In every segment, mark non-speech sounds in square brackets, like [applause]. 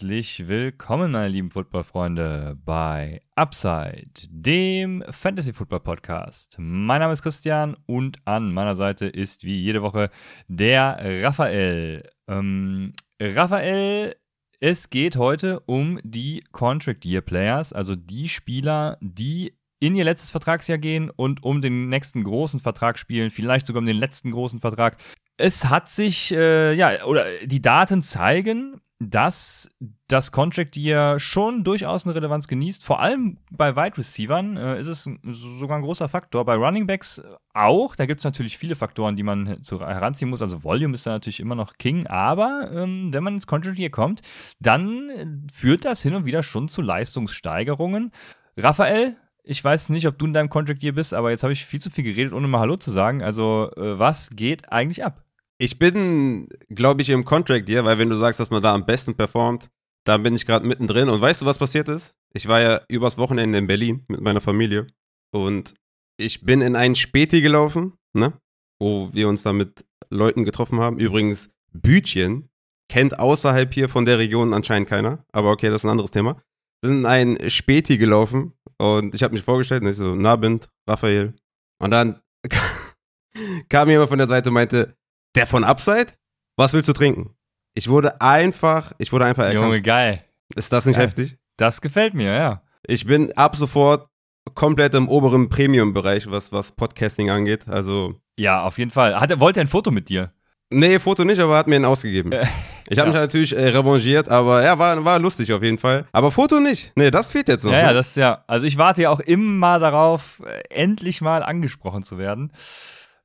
Herzlich willkommen, meine lieben Footballfreunde, bei Upside, dem Fantasy Football Podcast. Mein Name ist Christian und an meiner Seite ist wie jede Woche der Raphael. Ähm, Raphael, es geht heute um die Contract Year Players, also die Spieler, die in ihr letztes Vertragsjahr gehen und um den nächsten großen Vertrag spielen, vielleicht sogar um den letzten großen Vertrag. Es hat sich, äh, ja, oder die Daten zeigen, dass das Contract Year schon durchaus eine Relevanz genießt. Vor allem bei Wide Receivern äh, ist es sogar ein großer Faktor. Bei Running Backs auch. Da gibt es natürlich viele Faktoren, die man heranziehen muss. Also Volume ist da natürlich immer noch King. Aber ähm, wenn man ins Contract Year kommt, dann führt das hin und wieder schon zu Leistungssteigerungen. Raphael, ich weiß nicht, ob du in deinem Contract Year bist, aber jetzt habe ich viel zu viel geredet, ohne mal Hallo zu sagen. Also, äh, was geht eigentlich ab? Ich bin, glaube ich, im Contract hier, weil wenn du sagst, dass man da am besten performt, dann bin ich gerade mittendrin. Und weißt du, was passiert ist? Ich war ja übers Wochenende in Berlin mit meiner Familie und ich bin in einen Späti gelaufen, ne? Wo wir uns da mit Leuten getroffen haben. Übrigens, Bütchen kennt außerhalb hier von der Region anscheinend keiner. Aber okay, das ist ein anderes Thema. Sind in einen Späti gelaufen und ich habe mich vorgestellt und ich so, Nabend, Raphael. Und dann [laughs] kam jemand von der Seite und meinte, der von Upside? Was willst du trinken? Ich wurde einfach, ich wurde einfach erkannt. Junge, geil. Ist das nicht geil. heftig? Das gefällt mir, ja. Ich bin ab sofort komplett im oberen Premium-Bereich, was, was Podcasting angeht. Also. Ja, auf jeden Fall. Hat, wollte er ein Foto mit dir? Nee, Foto nicht, aber hat mir ihn ausgegeben. [laughs] Ich habe Ja. mich natürlich äh, revanchiert, aber ja, war, war lustig auf jeden Fall. Aber Foto nicht. Nee, das fehlt jetzt noch. Ja, ja, ne? das ist ja. Also ich warte ja auch immer darauf, äh, endlich mal angesprochen zu werden.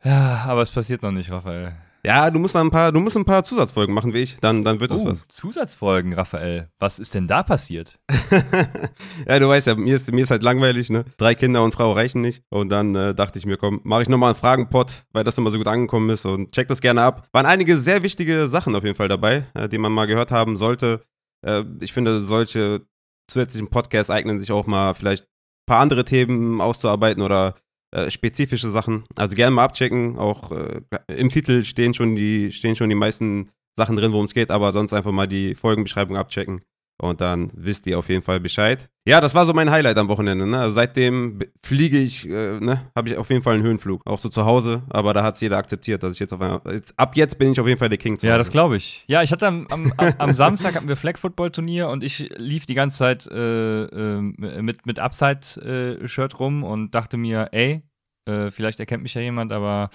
Ja, aber es passiert noch nicht, Raphael. Ja, du musst ein paar, du musst ein paar Zusatzfolgen machen wie ich, dann, dann wird das Oh, was. Zusatzfolgen, Raphael. Was ist denn da passiert? [laughs] ja, du weißt ja, mir ist, mir ist halt langweilig, ne? Drei Kinder und Frau reichen nicht. Und dann äh, dachte ich mir, komm, mache ich nochmal einen Fragenpot, weil das immer so gut angekommen ist und check das gerne ab. Waren einige sehr wichtige Sachen auf jeden Fall dabei, äh, die man mal gehört haben sollte. Äh, ich finde, solche zusätzlichen Podcasts eignen sich auch mal vielleicht ein paar andere Themen auszuarbeiten oder äh, spezifische Sachen. Also gerne mal abchecken. Auch äh, im Titel stehen schon die, stehen schon die meisten Sachen drin, worum es geht, aber sonst einfach mal die Folgenbeschreibung abchecken. Und dann wisst ihr auf jeden Fall Bescheid. Ja, das war so mein Highlight am Wochenende. Ne? Also seitdem fliege ich, äh, ne, habe ich auf jeden Fall einen Höhenflug. Auch so zu Hause, aber da hat es jeder akzeptiert, dass ich jetzt auf einmal. Jetzt, ab jetzt bin ich auf jeden Fall der King zu Ja, Hause. das glaube ich. Ja, ich hatte am, am, am- am Samstag hatten wir Flag Football Turnier und ich lief die ganze Zeit äh, äh, mit, mit Upside-Shirt rum und dachte mir, ey, äh, vielleicht erkennt mich ja jemand, aber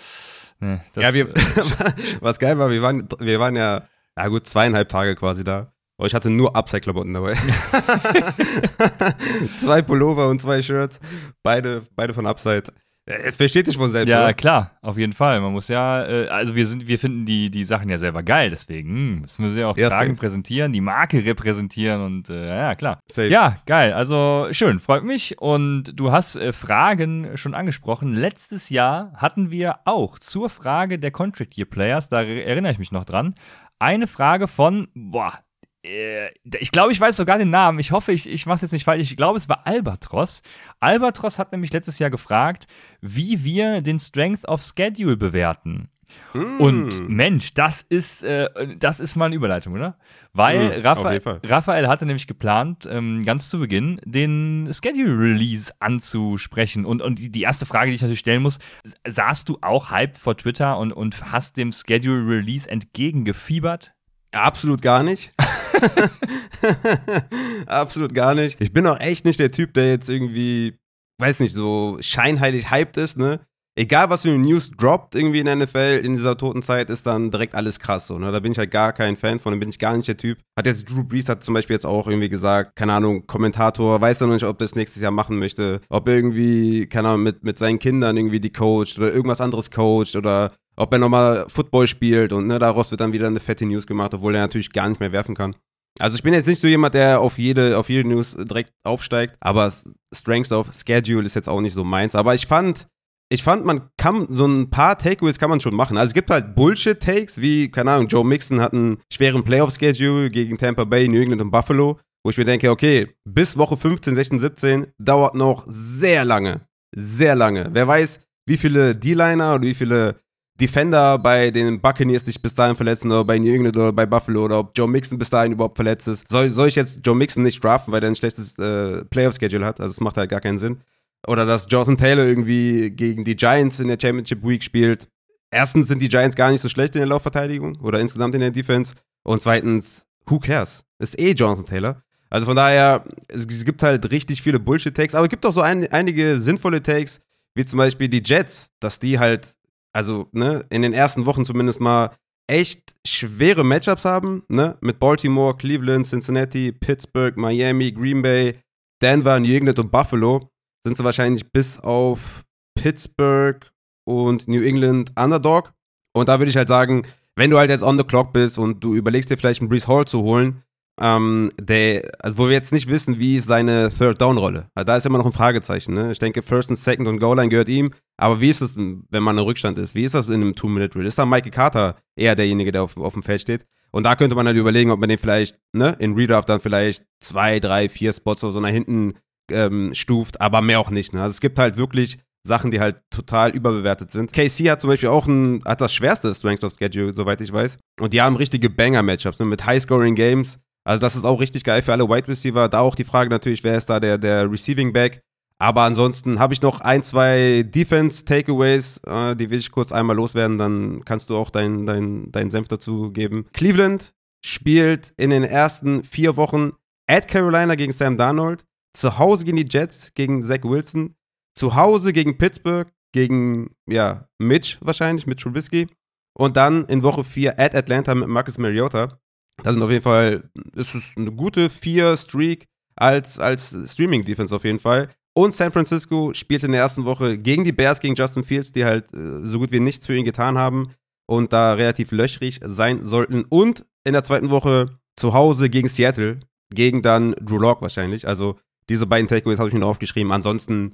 ne, das, ja, wir, äh, [laughs] was geil war, wir waren, wir waren ja, ja gut, zweieinhalb Tage quasi da. Aber ich hatte nur Upside-Klamotten dabei. [laughs] zwei Pullover und zwei Shirts. Beide, beide von Upside. Äh, Versteht sich von selbst, Ja, oder? klar, auf jeden Fall. Man muss ja, äh, also wir sind, wir finden die, die Sachen ja selber geil, deswegen hm, müssen wir sie auch Ja, tragen, safe. präsentieren, die Marke repräsentieren und äh, ja, klar. Safe. Ja, geil. Also schön, freut mich. Und du hast äh, Fragen schon angesprochen. Letztes Jahr hatten wir auch zur Frage der Contract Year Players, da er- erinnere ich mich noch dran, eine Frage von, boah, ich glaube, ich weiß sogar den Namen. Ich hoffe, ich, ich mache es jetzt nicht falsch. Ich glaube, es war Albatros. Albatros hat nämlich letztes Jahr gefragt, wie wir den Strength of Schedule bewerten. Mm. Und Mensch, das ist, äh, das ist mal eine Überleitung, oder? Weil Raphael, jeden Fall. Raphael hatte nämlich geplant, ähm, ganz zu Beginn den Schedule Release anzusprechen. Und, und die, erste Frage, die ich natürlich stellen muss, saßt du auch hyped vor Twitter und, und hast dem Schedule Release entgegengefiebert? Absolut gar nicht. [laughs] Absolut gar nicht. Ich bin auch echt nicht der Typ, der jetzt irgendwie, weiß nicht, so scheinheilig hyped ist, ne? Egal, was für eine News droppt irgendwie in der NFL in dieser toten Zeit, ist dann direkt alles krass so, ne? Da bin ich halt gar kein Fan von, da bin ich gar nicht der Typ. Hat jetzt Drew Brees hat zum Beispiel jetzt auch irgendwie gesagt, keine Ahnung, Kommentator, weiß er noch nicht, ob er das nächstes Jahr machen möchte, ob irgendwie, keine Ahnung, mit, mit seinen Kindern irgendwie die coacht oder irgendwas anderes coacht oder ob er nochmal Football spielt und ne, daraus wird dann wieder eine fette News gemacht, obwohl er natürlich gar nicht mehr werfen kann. Also ich bin jetzt nicht so jemand, der auf jede, auf jede News direkt aufsteigt, aber Strengths of Schedule ist jetzt auch nicht so meins. Aber ich fand, ich fand, man kann so ein paar Takeaways kann man schon machen. Also es gibt halt Bullshit-Takes, wie, keine Ahnung, Joe Mixon hat einen schweren Playoff-Schedule gegen Tampa Bay, New England und Buffalo, wo ich mir denke, okay, bis Woche 15, 16, 17 dauert noch sehr lange. Sehr lange. Wer weiß, wie viele D-Liner oder wie viele Defender bei den Buccaneers sich bis dahin verletzen oder bei New England oder bei Buffalo oder ob Joe Mixon bis dahin überhaupt verletzt ist. Soll, soll ich jetzt Joe Mixon nicht draften, weil er ein schlechtes äh, Playoff-Schedule hat? Also es macht halt gar keinen Sinn. Oder dass Jonathan Taylor irgendwie gegen die Giants in der Championship Week spielt. Erstens sind die Giants gar nicht so schlecht in der Laufverteidigung oder insgesamt in der Defense. Und zweitens, who cares? Ist eh Jonathan Taylor. Also von daher, es, gibt halt richtig viele Bullshit-Takes, aber es gibt auch so ein, einige sinnvolle Takes, wie zum Beispiel die Jets, dass die halt, also ne, in den ersten Wochen zumindest mal echt schwere Matchups haben, ne, mit Baltimore, Cleveland, Cincinnati, Pittsburgh, Miami, Green Bay, Denver, New England und Buffalo sind sie wahrscheinlich bis auf Pittsburgh und New England Underdog. Und da würde ich halt sagen, wenn du halt jetzt on the clock bist und du überlegst dir vielleicht einen Brees Hall zu holen, ähm, der, also wo wir jetzt nicht wissen, wie ist seine Third-Down-Rolle. Also da ist immer noch ein Fragezeichen. Ne? Ich denke, First und Second und Goal-Line gehört ihm. Aber wie ist es, wenn man im Rückstand ist? Wie ist das in einem Two-Minute-Drill? Ist da Mikey Carter eher derjenige, der auf, auf dem Feld steht? Und da könnte man halt überlegen, ob man den vielleicht ne, in Redraft dann vielleicht zwei, drei, vier Spots oder so nach hinten ähm, stuft, aber mehr auch nicht. Ne? Also es gibt halt wirklich Sachen, die halt total überbewertet sind. KC hat zum Beispiel auch ein, hat das schwerste Strength of Schedule, soweit ich weiß. Und die haben richtige Banger-Matchups ne, mit High-Scoring-Games. Also das ist auch richtig geil für alle Wide Receiver. Da auch die Frage natürlich, wer ist da der, der Receiving Back? Aber ansonsten habe ich noch ein, zwei Defense-Takeaways, äh, die will ich kurz einmal loswerden, dann kannst du auch deinen dein, dein Senf dazu geben. Cleveland spielt in den ersten vier Wochen at Carolina gegen Sam Darnold, zu Hause gegen die Jets, gegen Zach Wilson, zu Hause gegen Pittsburgh, gegen, ja, Mitch wahrscheinlich, mit Trubisky. Und dann in Woche 4 at Atlanta mit Marcus Mariota. Das sind auf jeden Fall, ist es eine gute 4-Streak als, als Streaming-Defense auf jeden Fall. Und San Francisco spielt in der ersten Woche gegen die Bears, gegen Justin Fields, die halt äh, so gut wie nichts für ihn getan haben und da relativ löchrig sein sollten. Und in der zweiten Woche zu Hause gegen Seattle, gegen dann Drew Lock wahrscheinlich. Also diese beiden Takeaways habe ich mir aufgeschrieben. Ansonsten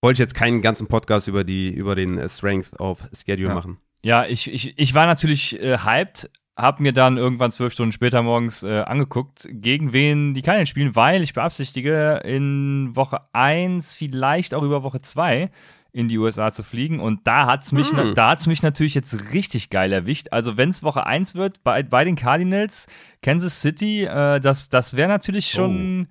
wollte ich jetzt keinen ganzen Podcast über, die, über den äh, Strength of Schedule ja. machen. Ja, ich, ich, ich war natürlich äh, hyped, habe mir dann irgendwann zwölf Stunden später morgens äh, angeguckt, gegen wen die keinen spielen, weil ich beabsichtige, in Woche 1, vielleicht auch über Woche 2 in die USA zu fliegen. Und da hat es mich, hm. mich natürlich jetzt richtig geil erwischt. Also, wenn es Woche 1 wird, bei, bei den Cardinals, Kansas City, äh, das, das wäre natürlich schon.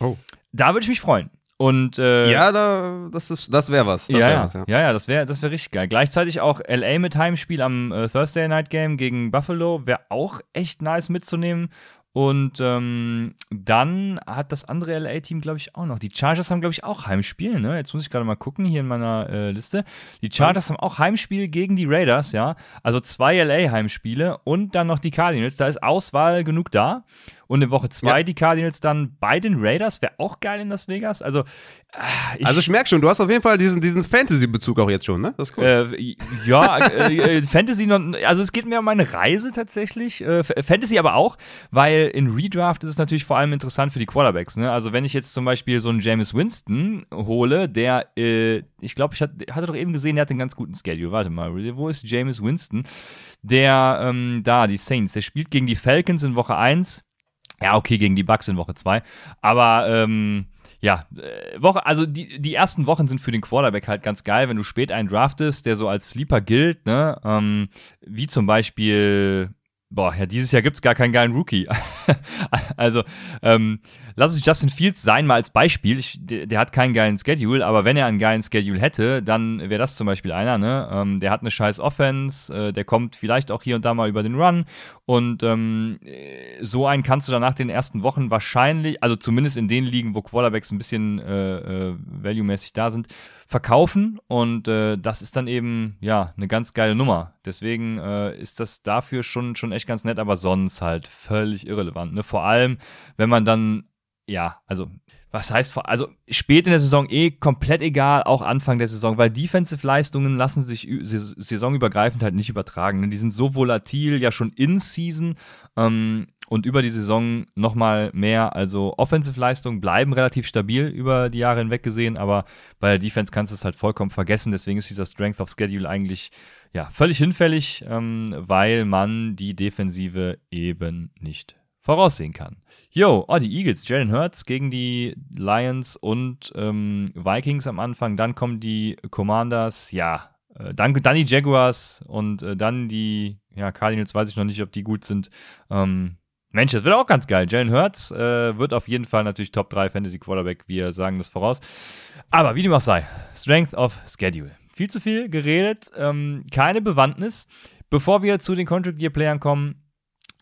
Oh. Oh. Da würde ich mich freuen. Und, äh, ja, da, das, das wäre was. Das ja, wär was ja. ja, ja, das wäre das wär richtig geil. Gleichzeitig auch LA mit Heimspiel am äh, Thursday Night Game gegen Buffalo wäre auch echt nice mitzunehmen. Und ähm, dann hat das andere LA-Team, glaube ich, auch noch. Die Chargers haben, glaube ich, auch Heimspiel. Ne? Jetzt muss ich gerade mal gucken hier in meiner äh, Liste. Die Chargers ja. haben auch Heimspiel gegen die Raiders, ja. Also zwei LA-Heimspiele und dann noch die Cardinals. Da ist Auswahl genug da. Und in Woche zwei ja. die Cardinals dann bei den Raiders. Wäre auch geil in Las Vegas. Also äh, ich, also ich merke schon, du hast auf jeden Fall diesen, diesen Fantasy-Bezug auch jetzt schon, ne? Das ist cool. Äh, ja, äh, äh Fantasy, noch, also es geht mir um meine Reise tatsächlich. Äh, Fantasy aber auch, weil in Redraft ist es natürlich vor allem interessant für die Quarterbacks. Ne? Also wenn ich jetzt zum Beispiel so einen James Winston hole, der, äh, ich glaube, ich hatte, hatte doch eben gesehen, der hat einen ganz guten Schedule. Warte mal, wo ist James Winston? Der, ähm, da, die Saints, der spielt gegen die Falcons in Woche 1 ja, okay, gegen die Bucks in Woche 2. Aber ähm, ja, äh, Woche, also die, die ersten Wochen sind für den Quarterback halt ganz geil, wenn du spät einen draftest, der so als Sleeper gilt, ne? Ähm, wie zum Beispiel Boah, ja, dieses Jahr gibt es gar keinen geilen Rookie. [laughs] also, ähm, lass uns Justin Fields sein, mal als Beispiel. Ich, der, der, hat keinen geilen Schedule, aber wenn er einen geilen Schedule hätte, dann wäre das zum Beispiel einer, ne? Ähm, der hat eine scheiß Offense, äh, der kommt vielleicht auch hier und da mal über den Run. Und ähm, so einen kannst du dann nach den ersten Wochen wahrscheinlich, also zumindest in den Ligen, wo Quarterbacks ein bisschen äh, äh, value-mäßig da sind, verkaufen und äh, das ist dann eben ja eine ganz geile Nummer. Deswegen äh, ist das dafür schon schon echt ganz nett, aber sonst halt völlig irrelevant. Ne? Vor allem, wenn man dann ja, also was heißt, also spät in der Saison eh komplett egal, auch Anfang der Saison, weil Defensive-Leistungen lassen sich saisonübergreifend halt nicht übertragen. Ne? Die sind so volatil, ja schon in Season ähm, und über die Saison nochmal mehr. Also Offensive-Leistungen bleiben relativ stabil über die Jahre hinweg gesehen, aber bei der Defense kannst du es halt vollkommen vergessen. Deswegen ist dieser Strength of Schedule eigentlich ja völlig hinfällig, ähm, weil man die Defensive eben nicht voraussehen kann. Yo, oh, die Eagles, Jalen Hurts gegen die Lions und ähm, Vikings am Anfang, dann kommen die Commanders, ja, äh, dann, dann die Jaguars und äh, dann die ja, Cardinals, weiß ich noch nicht, ob die gut sind. Ähm, Mensch, das wird auch ganz geil. Jalen Hurts äh, wird auf jeden Fall natürlich Top 3 Fantasy Quarterback, wir sagen das voraus. Aber wie dem auch sei, Strength of Schedule. Viel zu viel geredet, ähm, keine Bewandtnis. Bevor wir zu den Contract Year Playern kommen,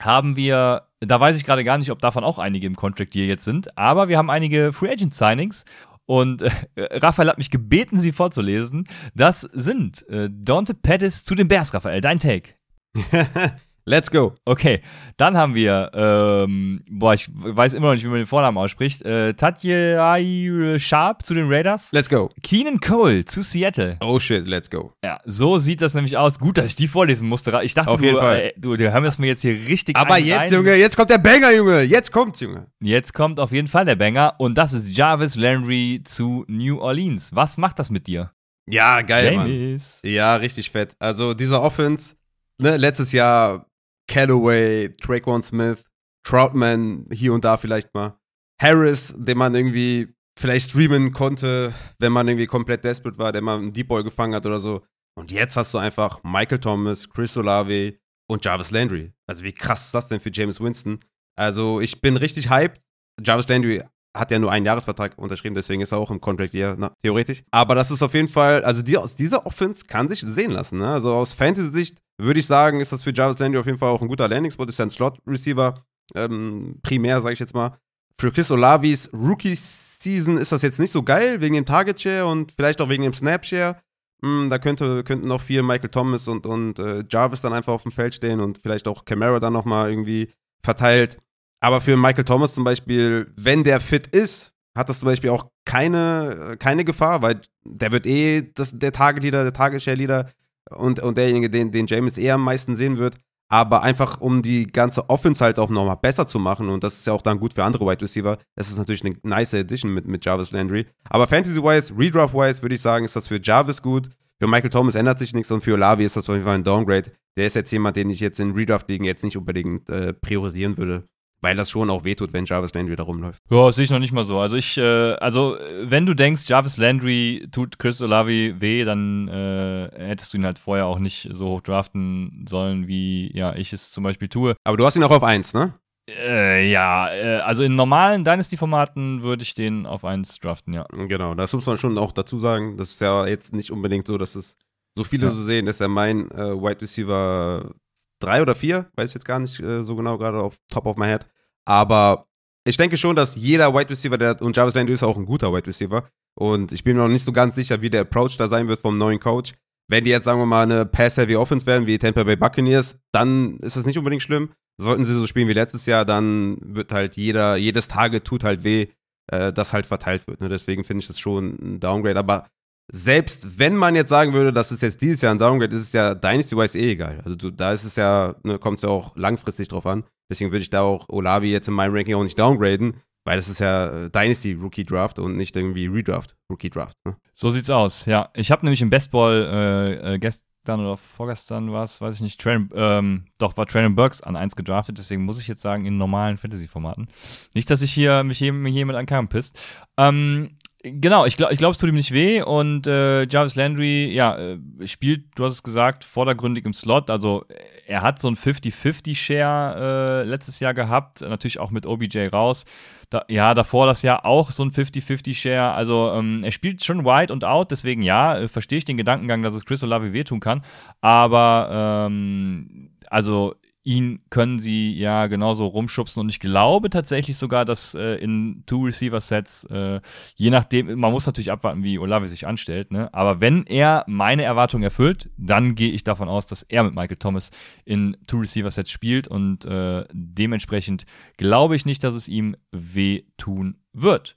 haben wir, da weiß ich gerade gar nicht, ob davon auch einige im Contract Year jetzt sind, aber wir haben einige Free Agent Signings und äh, Raphael hat mich gebeten, sie vorzulesen. Das sind äh, Dante Pettis zu den Bears, Raphael. Dein Take. [laughs] Let's go. Okay, dann haben wir, ähm, boah, ich weiß immer noch nicht, wie man den Vornamen ausspricht. Äh, Tatjai Sharp zu den Raiders. Let's go. Keenan Cole zu Seattle. Oh shit, let's go. Ja, so sieht das nämlich aus. Gut, dass ich die vorlesen musste. Ich dachte, Auf jeden du, Fall. äh, du, du haben es mir jetzt hier richtig Aber jetzt, rein- Junge, jetzt kommt der Banger, Junge. Jetzt kommt's, Junge. Jetzt kommt auf jeden Fall der Banger und das ist Jarvis Landry zu New Orleans. Was macht das mit dir? Ja, geil, Mann. James. Ja, richtig fett. Also dieser Offense, ne, letztes Jahr Callaway, Traquan Smith, Troutman hier und da vielleicht mal. Harris, den man irgendwie vielleicht streamen konnte, wenn man irgendwie komplett desperate war, der mal einen Deep Ball gefangen hat oder so. Und jetzt hast du einfach Michael Thomas, Chris Olave und Jarvis Landry. Also wie krass ist das denn für James Winston? Also ich bin richtig hyped. Jarvis Landry hat ja nur einen Jahresvertrag unterschrieben, deswegen ist er auch im Contract Year, na, theoretisch. Aber das ist auf jeden Fall, also die, aus dieser Offense kann sich sehen lassen. Ne? Also aus Fantasy-Sicht würde ich sagen, ist das für Jarvis Landry auf jeden Fall auch ein guter Landing-Spot. Ist ja ein Slot-Receiver, ähm, primär, sage ich jetzt mal. Für Chris Olavis Rookie-Season ist das jetzt nicht so geil, wegen dem Target-Share und vielleicht auch wegen dem Snap-Share. Hm, da könnte, könnten noch viel Michael Thomas und, und äh, Jarvis dann einfach auf dem Feld stehen und vielleicht auch Camara dann nochmal irgendwie verteilt. Aber für Michael Thomas zum Beispiel, wenn der fit ist, hat das zum Beispiel auch keine, keine Gefahr, weil der wird eh das, der Target-Leader, der Target-Share-Leader und, und derjenige, den, den James eher am meisten sehen wird. Aber einfach, um die ganze Offense halt auch nochmal besser zu machen, und das ist ja auch dann gut für andere Wide Receiver, das ist natürlich eine nice Addition mit, mit Jarvis Landry. Aber Fantasy-wise, Redraft-wise, würde ich sagen, ist das für Jarvis gut. Für Michael Thomas ändert sich nichts und für Olavi ist das auf jeden Fall ein Downgrade. Der ist jetzt jemand, den ich jetzt in Redraft-Ligen jetzt nicht unbedingt äh, priorisieren würde, weil das schon auch wehtut, wenn Jarvis Landry da rumläuft. Ja, das sehe ich noch nicht mal so. Also ich, äh, also wenn du denkst, Jarvis Landry tut Chris Olavi weh, dann äh, hättest du ihn halt vorher auch nicht so hoch draften sollen, wie ja ich es zum Beispiel tue. Aber du hast ihn auch auf 1, ne? Äh, ja, äh, also in normalen Dynasty-Formaten würde ich den auf 1 draften, ja. Genau, das muss man schon auch dazu sagen. Das ist ja jetzt nicht unbedingt so, dass es so viele Ja. so sehen. Das ist ja mein äh, Wide Receiver 3 oder 4, weiß ich jetzt gar nicht äh, so genau, gerade auf Top of my Head. Aber ich denke schon, dass jeder Wide Receiver, der, und Jarvis Landry ist auch ein guter Wide Receiver. Und ich bin mir noch nicht so ganz sicher, wie der Approach da sein wird vom neuen Coach. Wenn die jetzt, sagen wir mal, eine Pass-Heavy Offense werden, wie Tampa Bay Buccaneers, dann ist das nicht unbedingt schlimm. Sollten sie so spielen wie letztes Jahr, dann wird halt jeder, jedes Target tut halt weh, äh, das halt verteilt wird. Ne? Deswegen finde ich das schon ein Downgrade. Aber selbst wenn man jetzt sagen würde, das ist jetzt dieses Jahr ein Downgrade, ist es ja Dynasty-wise eh egal. Also du, da ist es ja, ne, kommt es ja auch langfristig drauf an. Deswegen würde ich da auch Olavi jetzt in meinem Ranking auch nicht downgraden, weil das ist ja äh, Dynasty Rookie Draft und nicht irgendwie Redraft Rookie Draft. Ne? So sieht's aus, ja. Ich habe nämlich im Bestball äh, äh, gestern oder vorgestern war es, weiß ich nicht, Traylon, ähm, doch, war Traylon Burks an 1 gedraftet, deswegen muss ich jetzt sagen, in normalen Fantasy-Formaten. Nicht, dass ich hier mich mit ankam pisst. Ähm, Genau, ich glaube, ich glaub, es tut ihm nicht weh und äh, Jarvis Landry, ja, äh, spielt, du hast es gesagt, vordergründig im Slot. Also er hat so ein 50-50-Share äh, letztes Jahr gehabt, natürlich auch mit OBJ raus. Da, ja, davor das Jahr auch so ein 50-50-Share. Also ähm, er spielt schon wide und out, deswegen ja, äh, verstehe ich den Gedankengang, dass es Chris Olave wehtun kann. Aber ähm, also ihn können sie ja genauso rumschubsen und ich glaube tatsächlich sogar, dass äh, in Two-Receiver-Sets, äh, je nachdem, man muss natürlich abwarten, wie Olave sich anstellt, ne? aber wenn er meine Erwartungen erfüllt, dann gehe ich davon aus, dass er mit Michael Thomas in Two-Receiver-Sets spielt und äh, dementsprechend glaube ich nicht, dass es ihm wehtun wird.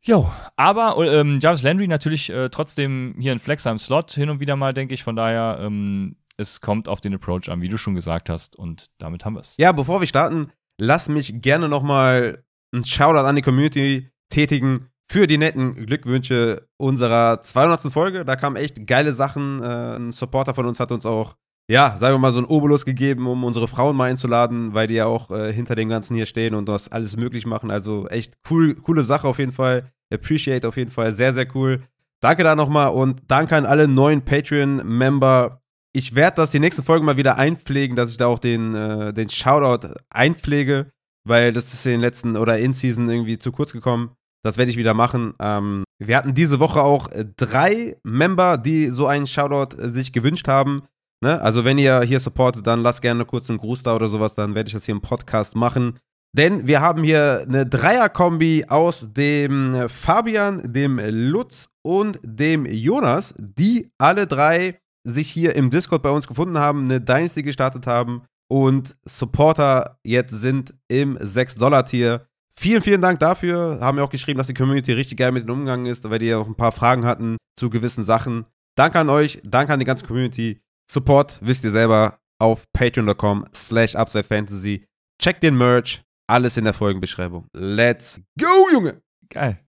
Jo, aber ähm, Jarvis Landry natürlich äh, trotzdem hier ein Flexer im Slot hin und wieder mal, denke ich. Von daher, ähm, es kommt auf den Approach an, wie du schon gesagt hast. Und damit haben wir es. Ja, bevor wir starten, lass mich gerne nochmal einen Shoutout an die Community tätigen für die netten Glückwünsche unserer 200. Folge. Da kamen echt geile Sachen. Äh, ein Supporter von uns hat uns auch, ja, sagen wir mal, so einen Obolus gegeben, um unsere Frauen mal einzuladen, weil die ja auch äh, hinter dem Ganzen hier stehen und das alles möglich machen. Also echt cool, coole Sache auf jeden Fall. Appreciate auf jeden Fall. Sehr, sehr cool. Danke da nochmal und danke an alle neuen Patreon-Member. Ich werde das die nächste Folge mal wieder einpflegen, dass ich da auch den, äh, den Shoutout einpflege, weil das ist in den letzten oder in Season irgendwie zu kurz gekommen. Das werde ich wieder machen. Ähm, wir hatten diese Woche auch äh, drei Member, die so einen Shoutout äh, sich gewünscht haben. Ne? Also, wenn ihr hier supportet, dann lasst gerne kurz einen Gruß da oder sowas, dann werde ich das hier im Podcast machen. Denn wir haben hier eine Dreier-Kombi aus dem Fabian, dem Lutz und dem Jonas, die alle drei sich hier im Discord bei uns gefunden haben, eine Dynasty gestartet haben und Supporter jetzt sind im 6-Dollar-Tier. Vielen, vielen Dank dafür. Haben wir auch geschrieben, dass die Community richtig geil mit ihnen umgegangen ist, weil die ja auch ein paar Fragen hatten zu gewissen Sachen. Danke an euch, danke an die ganze Community. Support wisst ihr selber auf patreon.com slash upsidefantasy. Checkt den Merch, alles in der Folgenbeschreibung. Let's go, Junge! Geil.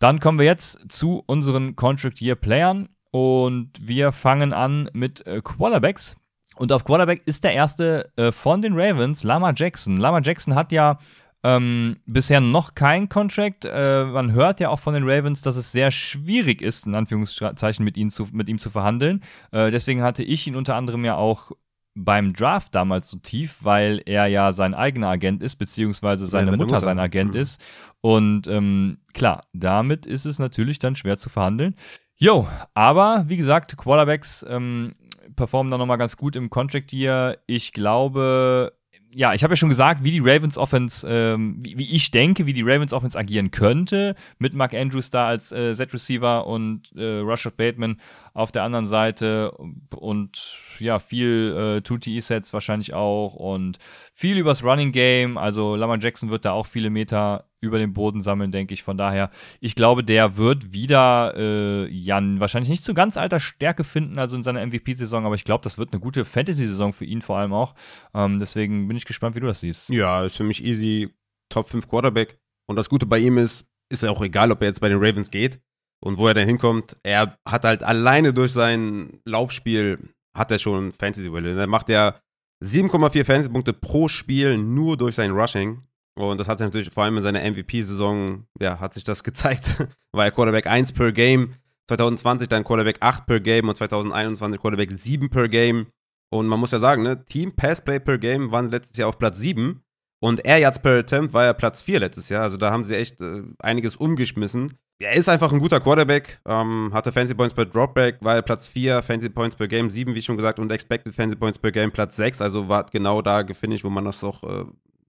Dann kommen wir jetzt zu unseren Contract Year Playern und wir fangen an mit äh, Quarterbacks. Und auf Quarterback ist der erste äh, von den Ravens, Lama Jackson. Lama Jackson hat ja ähm, bisher noch kein Contract. Äh, man hört ja auch von den Ravens, dass es sehr schwierig ist, in Anführungszeichen mit, ihm zu, mit ihm zu verhandeln. Äh, deswegen hatte ich ihn unter anderem ja auch beim Draft damals so tief, weil er ja sein eigener Agent ist, beziehungsweise seine, ja, seine Mutter, Mutter, sein Agent mhm. ist. Und ähm, klar, damit ist es natürlich dann schwer zu verhandeln. Jo, aber wie gesagt, Quarterbacks ähm, performen da nochmal ganz gut im Contract Year. Ich glaube, ja, ich habe ja schon gesagt, wie die Ravens Offense, ähm, wie, wie, ich denke, wie die Ravens Offense agieren könnte, mit Mark Andrews da als äh, Set-Receiver und äh, Rashad Bateman auf der anderen Seite und ja, viel äh, 2TE-Sets wahrscheinlich auch und viel übers Running Game. Also Lamar Jackson wird da auch viele Meter über den Boden sammeln, denke ich. Von daher, ich glaube, der wird wieder äh, Jan wahrscheinlich nicht zu ganz alter Stärke finden, also in seiner MVP-Saison, aber ich glaube, das wird eine gute Fantasy-Saison für ihn vor allem auch. Ähm, deswegen bin ich gespannt, wie du das siehst. Ja, ist für mich easy Top 5 Quarterback. Und das Gute bei ihm ist, ist ja auch egal, ob er jetzt bei den Ravens geht und wo er dann hinkommt. Er hat halt alleine durch sein Laufspiel hat er schon Fantasy-Wille. Er macht ja 7,4 Fantasy-Punkte pro Spiel nur durch sein Rushing. Und das hat sich natürlich vor allem in seiner MVP-Saison, ja, hat sich das gezeigt. [laughs] War er Quarterback 1 per Game. 2020 dann Quarterback 8 per Game und 2021 Quarterback 7 per Game. Und man muss ja sagen, ne, Team Passplay per Game waren letztes Jahr auf Platz 7. Und Air Yards per Attempt war ja Platz 4 letztes Jahr. Also da haben sie echt äh, einiges umgeschmissen. Er ist einfach ein guter Quarterback, ähm, hatte Fancy Points per Dropback, war er Platz 4, Fancy Points per Game 7, wie schon gesagt, und Expected Fancy Points per Game Platz 6. Also war genau da gefinisht, wo man das auch äh,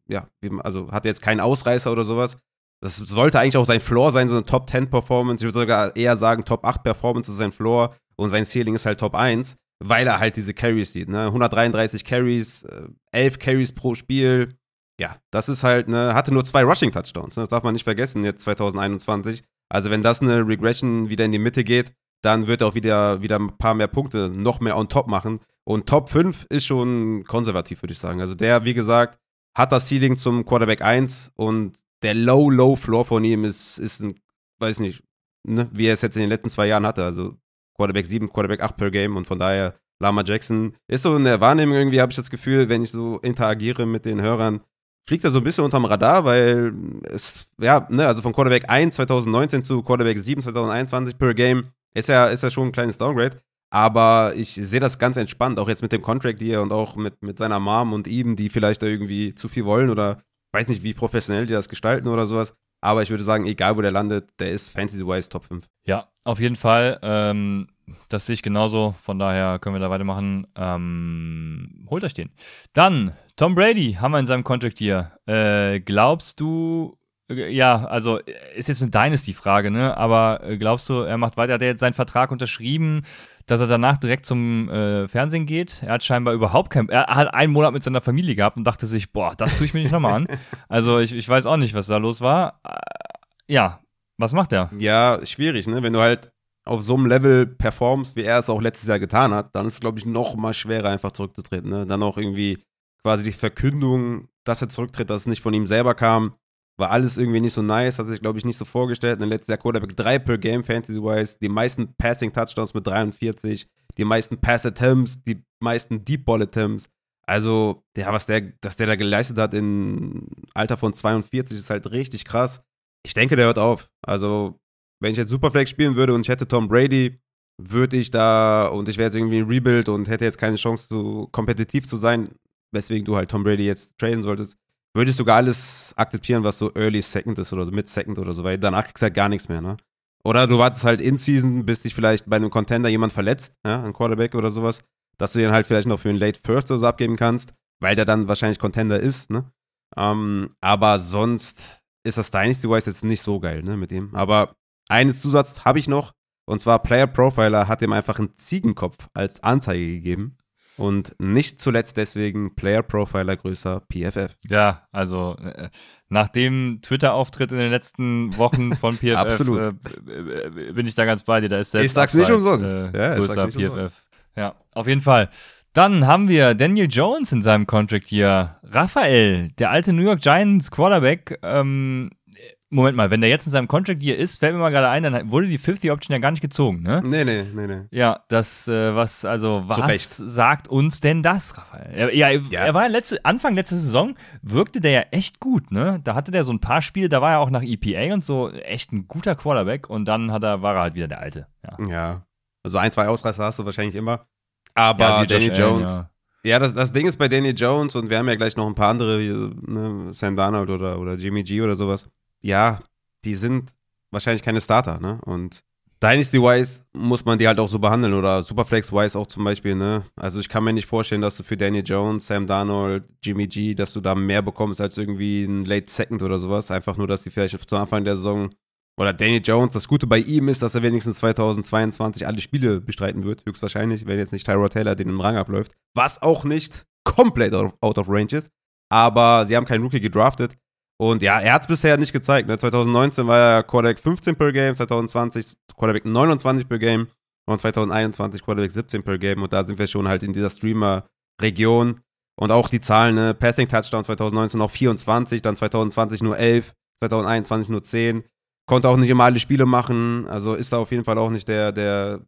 ja, also hatte jetzt keinen Ausreißer oder sowas. Das sollte eigentlich auch sein Floor sein, so eine Top 10 Performance. Ich würde sogar eher sagen, Top 8 Performance ist sein Floor und sein Ceiling ist halt Top 1, weil er halt diese Carries sieht. Ne? 133 Carries, 11 äh, Carries pro Spiel. Ja, das ist halt, ne, hatte nur zwei Rushing Touchdowns. Ne? Das darf man nicht vergessen, jetzt 2021. Also, wenn das eine Regression wieder in die Mitte geht, dann wird er auch wieder, wieder ein paar mehr Punkte noch mehr on top machen. Und Top 5 ist schon konservativ, würde ich sagen. Also, der, wie gesagt, hat das Ceiling zum Quarterback 1 und der Low, Low Floor von ihm ist, ist ein, weiß nicht, ne, wie er es jetzt in den letzten zwei Jahren hatte. Also Quarterback 7, Quarterback 8 per Game und von daher Lama Jackson ist so in der Wahrnehmung irgendwie, habe ich das Gefühl, wenn ich so interagiere mit den Hörern, fliegt er so ein bisschen unterm Radar, weil es, ja, ne, also von Quarterback 1 2019 zu Quarterback 7 2021 per Game ist ja, ist ja schon ein kleines Downgrade. Aber ich sehe das ganz entspannt, auch jetzt mit dem Contract hier und auch mit, mit seiner Mom und ihm, die vielleicht da irgendwie zu viel wollen oder weiß nicht, wie professionell die das gestalten oder sowas. Aber ich würde sagen, egal wo der landet, der ist Fantasy-wise Top 5. Ja, auf jeden Fall. Ähm, das sehe ich genauso. Von daher können wir da weitermachen. Ähm, holt euch den. Dann, Tom Brady haben wir in seinem Contract hier. Äh, glaubst du, ja, also ist jetzt eine Dynasty-Frage, ne? Aber äh, glaubst du, er macht weiter? Hat er jetzt seinen Vertrag unterschrieben? dass er danach direkt zum äh, Fernsehen geht. Er hat scheinbar überhaupt kein. Er hat einen Monat mit seiner Familie gehabt und dachte sich, boah, das tue ich mir nicht nochmal an. [laughs] Also ich, ich weiß auch nicht, was da los war. Äh, ja, was macht er? Ja, schwierig, ne? Wenn du halt auf so einem Level performst, wie er es auch letztes Jahr getan hat, dann ist es, glaube ich, noch mal schwerer, einfach zurückzutreten. Ne? Dann auch irgendwie quasi die Verkündung, dass er zurücktritt, dass es nicht von ihm selber kam war alles irgendwie nicht so nice, hat sich, glaube ich, nicht so vorgestellt. In letztes Jahr Quarterback 3 per Game, Fantasy-wise, die meisten Passing-Touchdowns mit 43, die meisten Pass-Attempts, die meisten Deep-Ball-Attempts. Also, ja, was der, dass der da geleistet hat im Alter von 42, ist halt richtig krass. Ich denke, der hört auf. Also, wenn ich jetzt Superflex spielen würde und ich hätte Tom Brady, würde ich da und ich wäre jetzt irgendwie ein Rebuild und hätte jetzt keine Chance, so kompetitiv zu sein, weswegen du halt Tom Brady jetzt traden solltest, würde ich sogar alles akzeptieren, was so Early Second ist oder so Mid Second oder so, weil danach kriegst du halt gar nichts mehr, ne? Oder du wartest halt in Season, bis dich vielleicht bei einem Contender jemand verletzt, ja, ein Quarterback oder sowas, dass du den halt vielleicht noch für einen Late First oder so abgeben kannst, weil der dann wahrscheinlich Contender ist, ne? Ähm, aber sonst ist das Dynasty-Wise jetzt nicht so geil, ne, mit ihm. Aber einen Zusatz habe ich noch, und zwar Player Profiler hat ihm einfach einen Ziegenkopf als Anzeige gegeben. Und nicht zuletzt deswegen Player Profiler größer PFF. Ja, also äh, nach dem Twitter-Auftritt in den letzten Wochen von [laughs] PFF Absolut. Äh, bin ich da ganz bei dir. Da ist selbst Ich sag's nicht umsonst. Äh, Ja, ich größer PFF. umsonst. Ja, auf jeden Fall. Dann haben wir Daniel Jones in seinem Contract hier. Raphael, der alte New York Giants Quarterback. Ähm, Moment mal, wenn der jetzt in seinem Contract hier ist, fällt mir mal gerade ein, dann wurde die 50 Option ja gar nicht gezogen, ne? Nee, nee, nee, nee. Ja, das, äh, was, also, was sagt uns denn das, Raphael? Er, ja, Ja. er war ja letzte, Anfang letzter Saison, wirkte der ja echt gut, ne? Da hatte der so ein paar Spiele, da war er auch nach EPA und so echt ein guter Quarterback und dann hat er, war er halt wieder der Alte. Ja, Ja. Also ein, zwei Ausreißer hast du wahrscheinlich immer. Aber ja, Danny Allen, Jones. ja. Ja, das, das Ding ist bei Danny Jones und wir haben ja gleich noch ein paar andere, wie ne, Sam Darnold oder, oder Jimmy G oder sowas. Ja, die sind wahrscheinlich keine Starter, ne? Und Dynasty-wise muss man die halt auch so behandeln oder Superflex-wise auch zum Beispiel, ne? Also ich kann mir nicht vorstellen, dass du für Danny Jones, Sam Darnold, Jimmy G, dass du da mehr bekommst als irgendwie ein Late Second oder sowas. Einfach nur, dass die vielleicht zu Anfang der Saison oder Danny Jones, das Gute bei ihm ist, dass er wenigstens 2022 alle Spiele bestreiten wird, höchstwahrscheinlich, wenn jetzt nicht Tyrod Taylor den im Rang abläuft. Was auch nicht komplett out of, out of range ist. Aber sie haben keinen Rookie gedraftet. Und ja, er hat es bisher nicht gezeigt. Ne? 2019 war er Quarterback 15 per Game, 2020 Quarterback 29 per Game und 2021 Quarterback 17 per Game. Und da sind wir schon halt in dieser Streamer-Region. Und auch die Zahlen, ne? Passing Touchdown 2019 noch 24, dann 2020 nur 11, 2021 nur 10. Konnte auch nicht immer alle Spiele machen. Also ist da auf jeden Fall auch nicht der, der,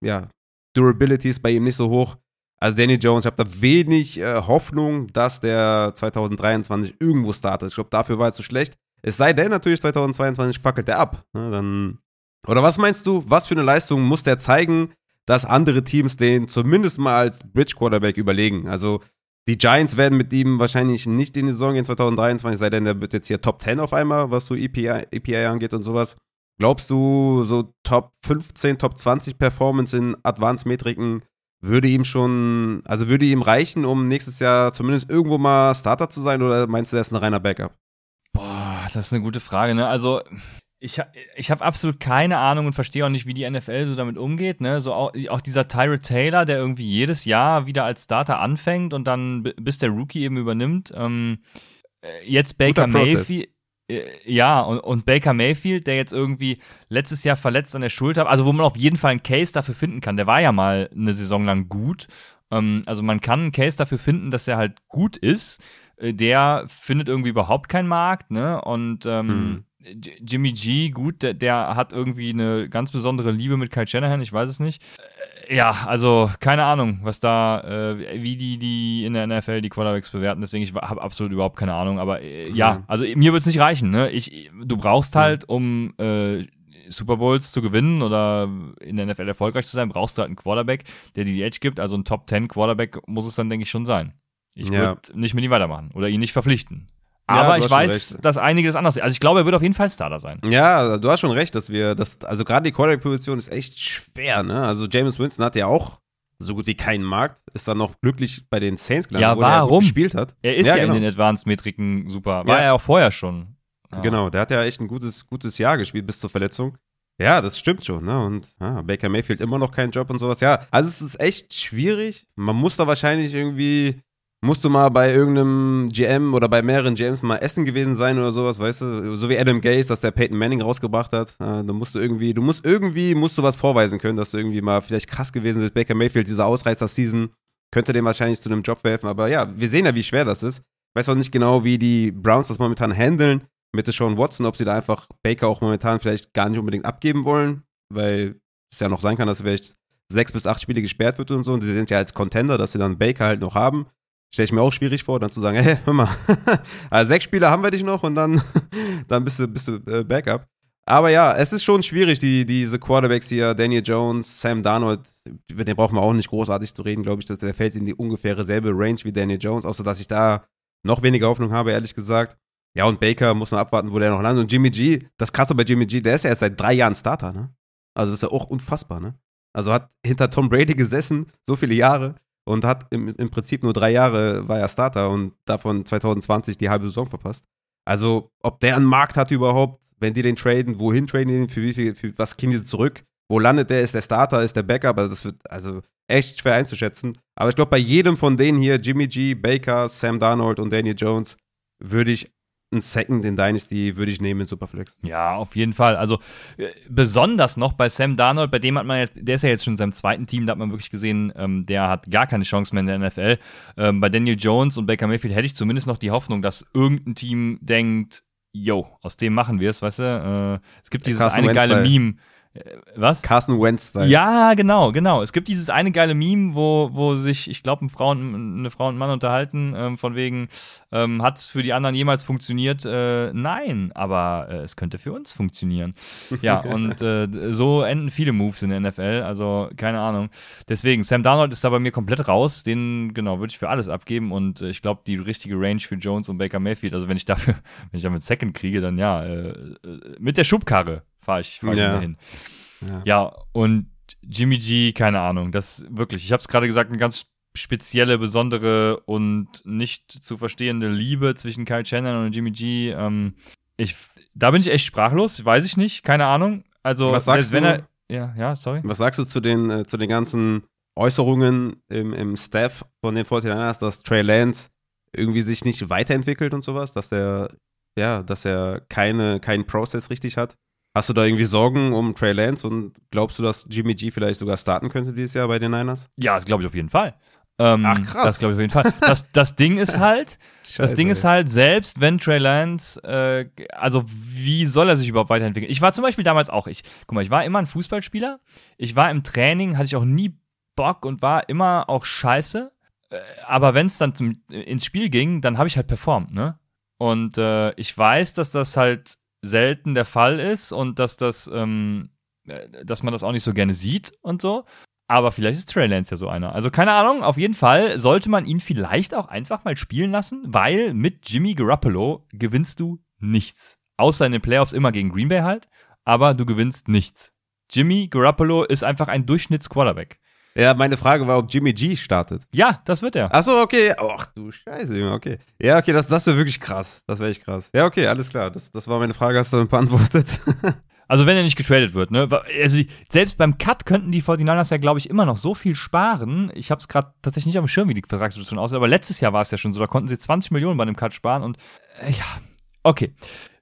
ja, Durability ist bei ihm nicht so hoch. Also Danny Jones, ich habe da wenig äh, Hoffnung, dass der 2023 irgendwo startet. Ich glaube, dafür war er zu schlecht. Es sei denn natürlich 2022 fackelt er ab. Ne, dann oder was meinst du, was für eine Leistung muss der zeigen, dass andere Teams den zumindest mal als Bridge Quarterback überlegen? Also die Giants werden mit ihm wahrscheinlich nicht in die Saison gehen 2023, sei denn der wird jetzt hier Top 10 auf einmal, was so EPA, EPA angeht und sowas. Glaubst du, so Top 15, Top 20 Performance in Advanced-Metriken würde ihm schon, also würde ihm reichen, um nächstes Jahr zumindest irgendwo mal Starter zu sein oder meinst du, er ist ein reiner Backup? Boah, das ist eine gute Frage, ne? Also, ich, ich habe absolut keine Ahnung und verstehe auch nicht, wie die NFL so damit umgeht, ne? So auch, auch dieser Tyrod Taylor, der irgendwie jedes Jahr wieder als Starter anfängt und dann bi- bis der Rookie eben übernimmt. Ähm, äh, jetzt Baker. Mayfield. Äh, Ja, und, und Baker Mayfield, der jetzt irgendwie letztes Jahr verletzt an der Schulter, also wo man auf jeden Fall einen Case dafür finden kann, der war ja mal eine Saison lang gut. Ähm, also man kann einen Case dafür finden, dass er halt gut ist. Äh, Der findet irgendwie überhaupt keinen Markt, ne? Und ähm, J- Jimmy G, gut, der, der hat irgendwie eine ganz besondere Liebe mit Kyle Shanahan, ich weiß es nicht. Ja, also keine Ahnung, was da, äh, wie die, die in der NFL die Quarterbacks bewerten. Deswegen, ich habe absolut überhaupt keine Ahnung. Aber äh, ja, Mhm. also mir wird es nicht reichen. Ne? Ich, du brauchst halt, um äh, Super Bowls zu gewinnen oder in der NFL erfolgreich zu sein, brauchst du halt einen Quarterback, der dir die Edge gibt. Also ein Top 10 Quarterback muss es dann, denke ich, schon sein. Ich Ja. würde nicht mit ihm weitermachen oder ihn nicht verpflichten. Aber ich weiß, dass einiges anders ist. Also ich glaube, er wird auf jeden Fall Starter sein. Ja, du hast schon recht, dass wir das, also gerade die Quarterback-Position ist echt schwer, ne? Also James Winston hat ja auch so gut wie keinen Markt, ist dann noch glücklich bei den Saints gelandet, Ja, obwohl er gut warum? gespielt hat. Er ist Ja, ja, genau. in den Advanced-Metriken super. War Ja. er auch vorher schon. Ja. Genau, der hat ja echt ein gutes, gutes Jahr gespielt bis zur Verletzung. Ja, das stimmt schon, ne? Und ja, Baker Mayfield immer noch keinen Job und sowas. Ja, also es ist echt schwierig. Man muss da wahrscheinlich irgendwie, musst du mal bei irgendeinem GM oder bei mehreren GMs mal essen gewesen sein oder sowas, weißt du? So wie Adam Gase, dass der Peyton Manning rausgebracht hat. Da musst du irgendwie, du musst irgendwie, musst du was vorweisen können, dass du irgendwie mal vielleicht krass gewesen bist. Baker Mayfield, dieser Ausreißer-Season, könnte dem wahrscheinlich zu einem Job verhelfen. Aber ja, wir sehen ja, wie schwer das ist. Ich weiß auch nicht genau, wie die Browns das momentan handeln mit Sean Watson, ob sie da einfach Baker auch momentan vielleicht gar nicht unbedingt abgeben wollen, weil es ja noch sein kann, dass vielleicht sechs bis acht Spiele gesperrt wird und so. Und sie sind ja als Contender, dass sie dann Baker halt noch haben. Stelle ich mir auch schwierig vor, dann zu sagen, [laughs] hey, hör mal, [laughs] also sechs Spiele haben wir dich noch und dann, [laughs] dann bist du, bist du äh, Backup. Aber ja, es ist schon schwierig, die, diese Quarterbacks hier, Daniel Jones, Sam Darnold, über den brauchen wir auch nicht großartig zu reden, glaube ich, dass der fällt in die ungefähre selbe Range wie Daniel Jones, außer dass ich da noch weniger Hoffnung habe, ehrlich gesagt. Ja, und Baker muss man abwarten, wo der noch landet. Und Jimmy G, das Krasse bei Jimmy G, der ist ja erst seit drei Jahren Starter, ne? Also das ist ja auch unfassbar, ne? Also hat hinter Tom Brady gesessen, so viele Jahre, und hat im, im Prinzip nur drei Jahre war er Starter und davon 2020 die halbe Saison verpasst. Also, ob der einen Markt hat überhaupt, wenn die den traden, wohin traden die den, für wie viel, für was kriegen die zurück? Wo landet der? Ist der Starter? Ist der Backup? Also, das wird also echt schwer einzuschätzen. Aber ich glaube, bei jedem von denen hier, Jimmy G, Baker, Sam Darnold und Daniel Jones, würde ich ein Second in Dynasty würde ich nehmen in Superflex. Ja, auf jeden Fall. Also äh, besonders noch bei Sam Darnold, bei dem hat man jetzt, der ist ja jetzt schon in seinem zweiten Team, da hat man wirklich gesehen, ähm, der hat gar keine Chance mehr in der NFL. Ähm, bei Daniel Jones und Baker Mayfield hätte ich zumindest noch die Hoffnung, dass irgendein Team denkt, yo, aus dem machen wir es, weißt du? Äh, es gibt dieses eine geile Meme. Äh, was? Carson Wentz. Style. Ja, genau, genau. Es gibt dieses eine geile Meme, wo, wo sich, ich glaube, eine Frau und ein Mann unterhalten, ähm, von wegen, ähm, hat es für die anderen jemals funktioniert? Äh, nein, aber äh, es könnte für uns funktionieren. [laughs] Ja, und äh, so enden viele Moves in der NFL, also keine Ahnung. Deswegen, Sam Darnold ist da bei mir komplett raus. Den, genau, würde ich für alles abgeben und äh, ich glaube, die richtige Range für Jones und Baker Mayfield, also wenn ich dafür, [laughs] wenn ich damit Second kriege, dann ja, äh, mit der Schubkarre fahre ich, fahr ich ja. hin. Ja. ja, und Jimmy G, keine Ahnung, das wirklich, ich habe es gerade gesagt, eine ganz spezielle, besondere und nicht zu verstehende Liebe zwischen Kyle Shannon und Jimmy G. Ähm, ich, da bin ich echt sprachlos, weiß ich nicht, keine Ahnung. Also, was sagst wenn er, ja, ja, sorry. Was sagst du zu den, äh, zu den ganzen Äußerungen im, im Staff von den 49ers, dass Trey Lance irgendwie sich nicht weiterentwickelt und sowas, dass er, ja, dass er keine, keinen Prozess richtig hat? Hast du da irgendwie Sorgen um Trey Lance und glaubst du, dass Jimmy G vielleicht sogar starten könnte dieses Jahr bei den Niners? Ja, das glaube ich auf jeden Fall. Ähm, Ach krass. Das glaube ich auf jeden Fall. Das, das Ding ist halt, Scheiße, [laughs] das Ding ey. ist halt, selbst wenn Trey Lance, äh, also wie soll er sich überhaupt weiterentwickeln? Ich war zum Beispiel damals auch, ich, guck mal, ich war immer ein Fußballspieler. Ich war im Training, hatte ich auch nie Bock und war immer auch scheiße. Äh, aber wenn es dann zum, ins Spiel ging, dann habe ich halt performt, ne? Und äh, ich weiß, dass das halt selten der Fall ist und dass das, ähm, äh, dass man das auch nicht so gerne sieht und so. Aber vielleicht ist Trey Lance ja so einer. Also keine Ahnung, auf jeden Fall sollte man ihn vielleicht auch einfach mal spielen lassen, weil mit Jimmy Garoppolo gewinnst du nichts. Außer in den Playoffs immer gegen Green Bay halt, aber du gewinnst nichts. Jimmy Garoppolo ist einfach ein Durchschnitts-Quarterback. Ja, meine Frage war, ob Jimmy G startet. Ja, das wird er. Achso, okay. Ach du Scheiße, Junge, okay. Ja, okay, das, das wäre wirklich krass. Das wäre echt krass. Ja, okay, alles klar. Das, das war meine Frage, hast du dann beantwortet. [laughs] also, wenn er nicht getradet wird, ne? Also, selbst beim Cut könnten die 49ers ja, glaube ich, immer noch so viel sparen. Ich habe es gerade tatsächlich nicht auf dem Schirm, wie die Vertragssituation aussieht, aber letztes Jahr war es ja schon so. Da konnten sie 20 Millionen bei dem Cut sparen und äh, ja, okay.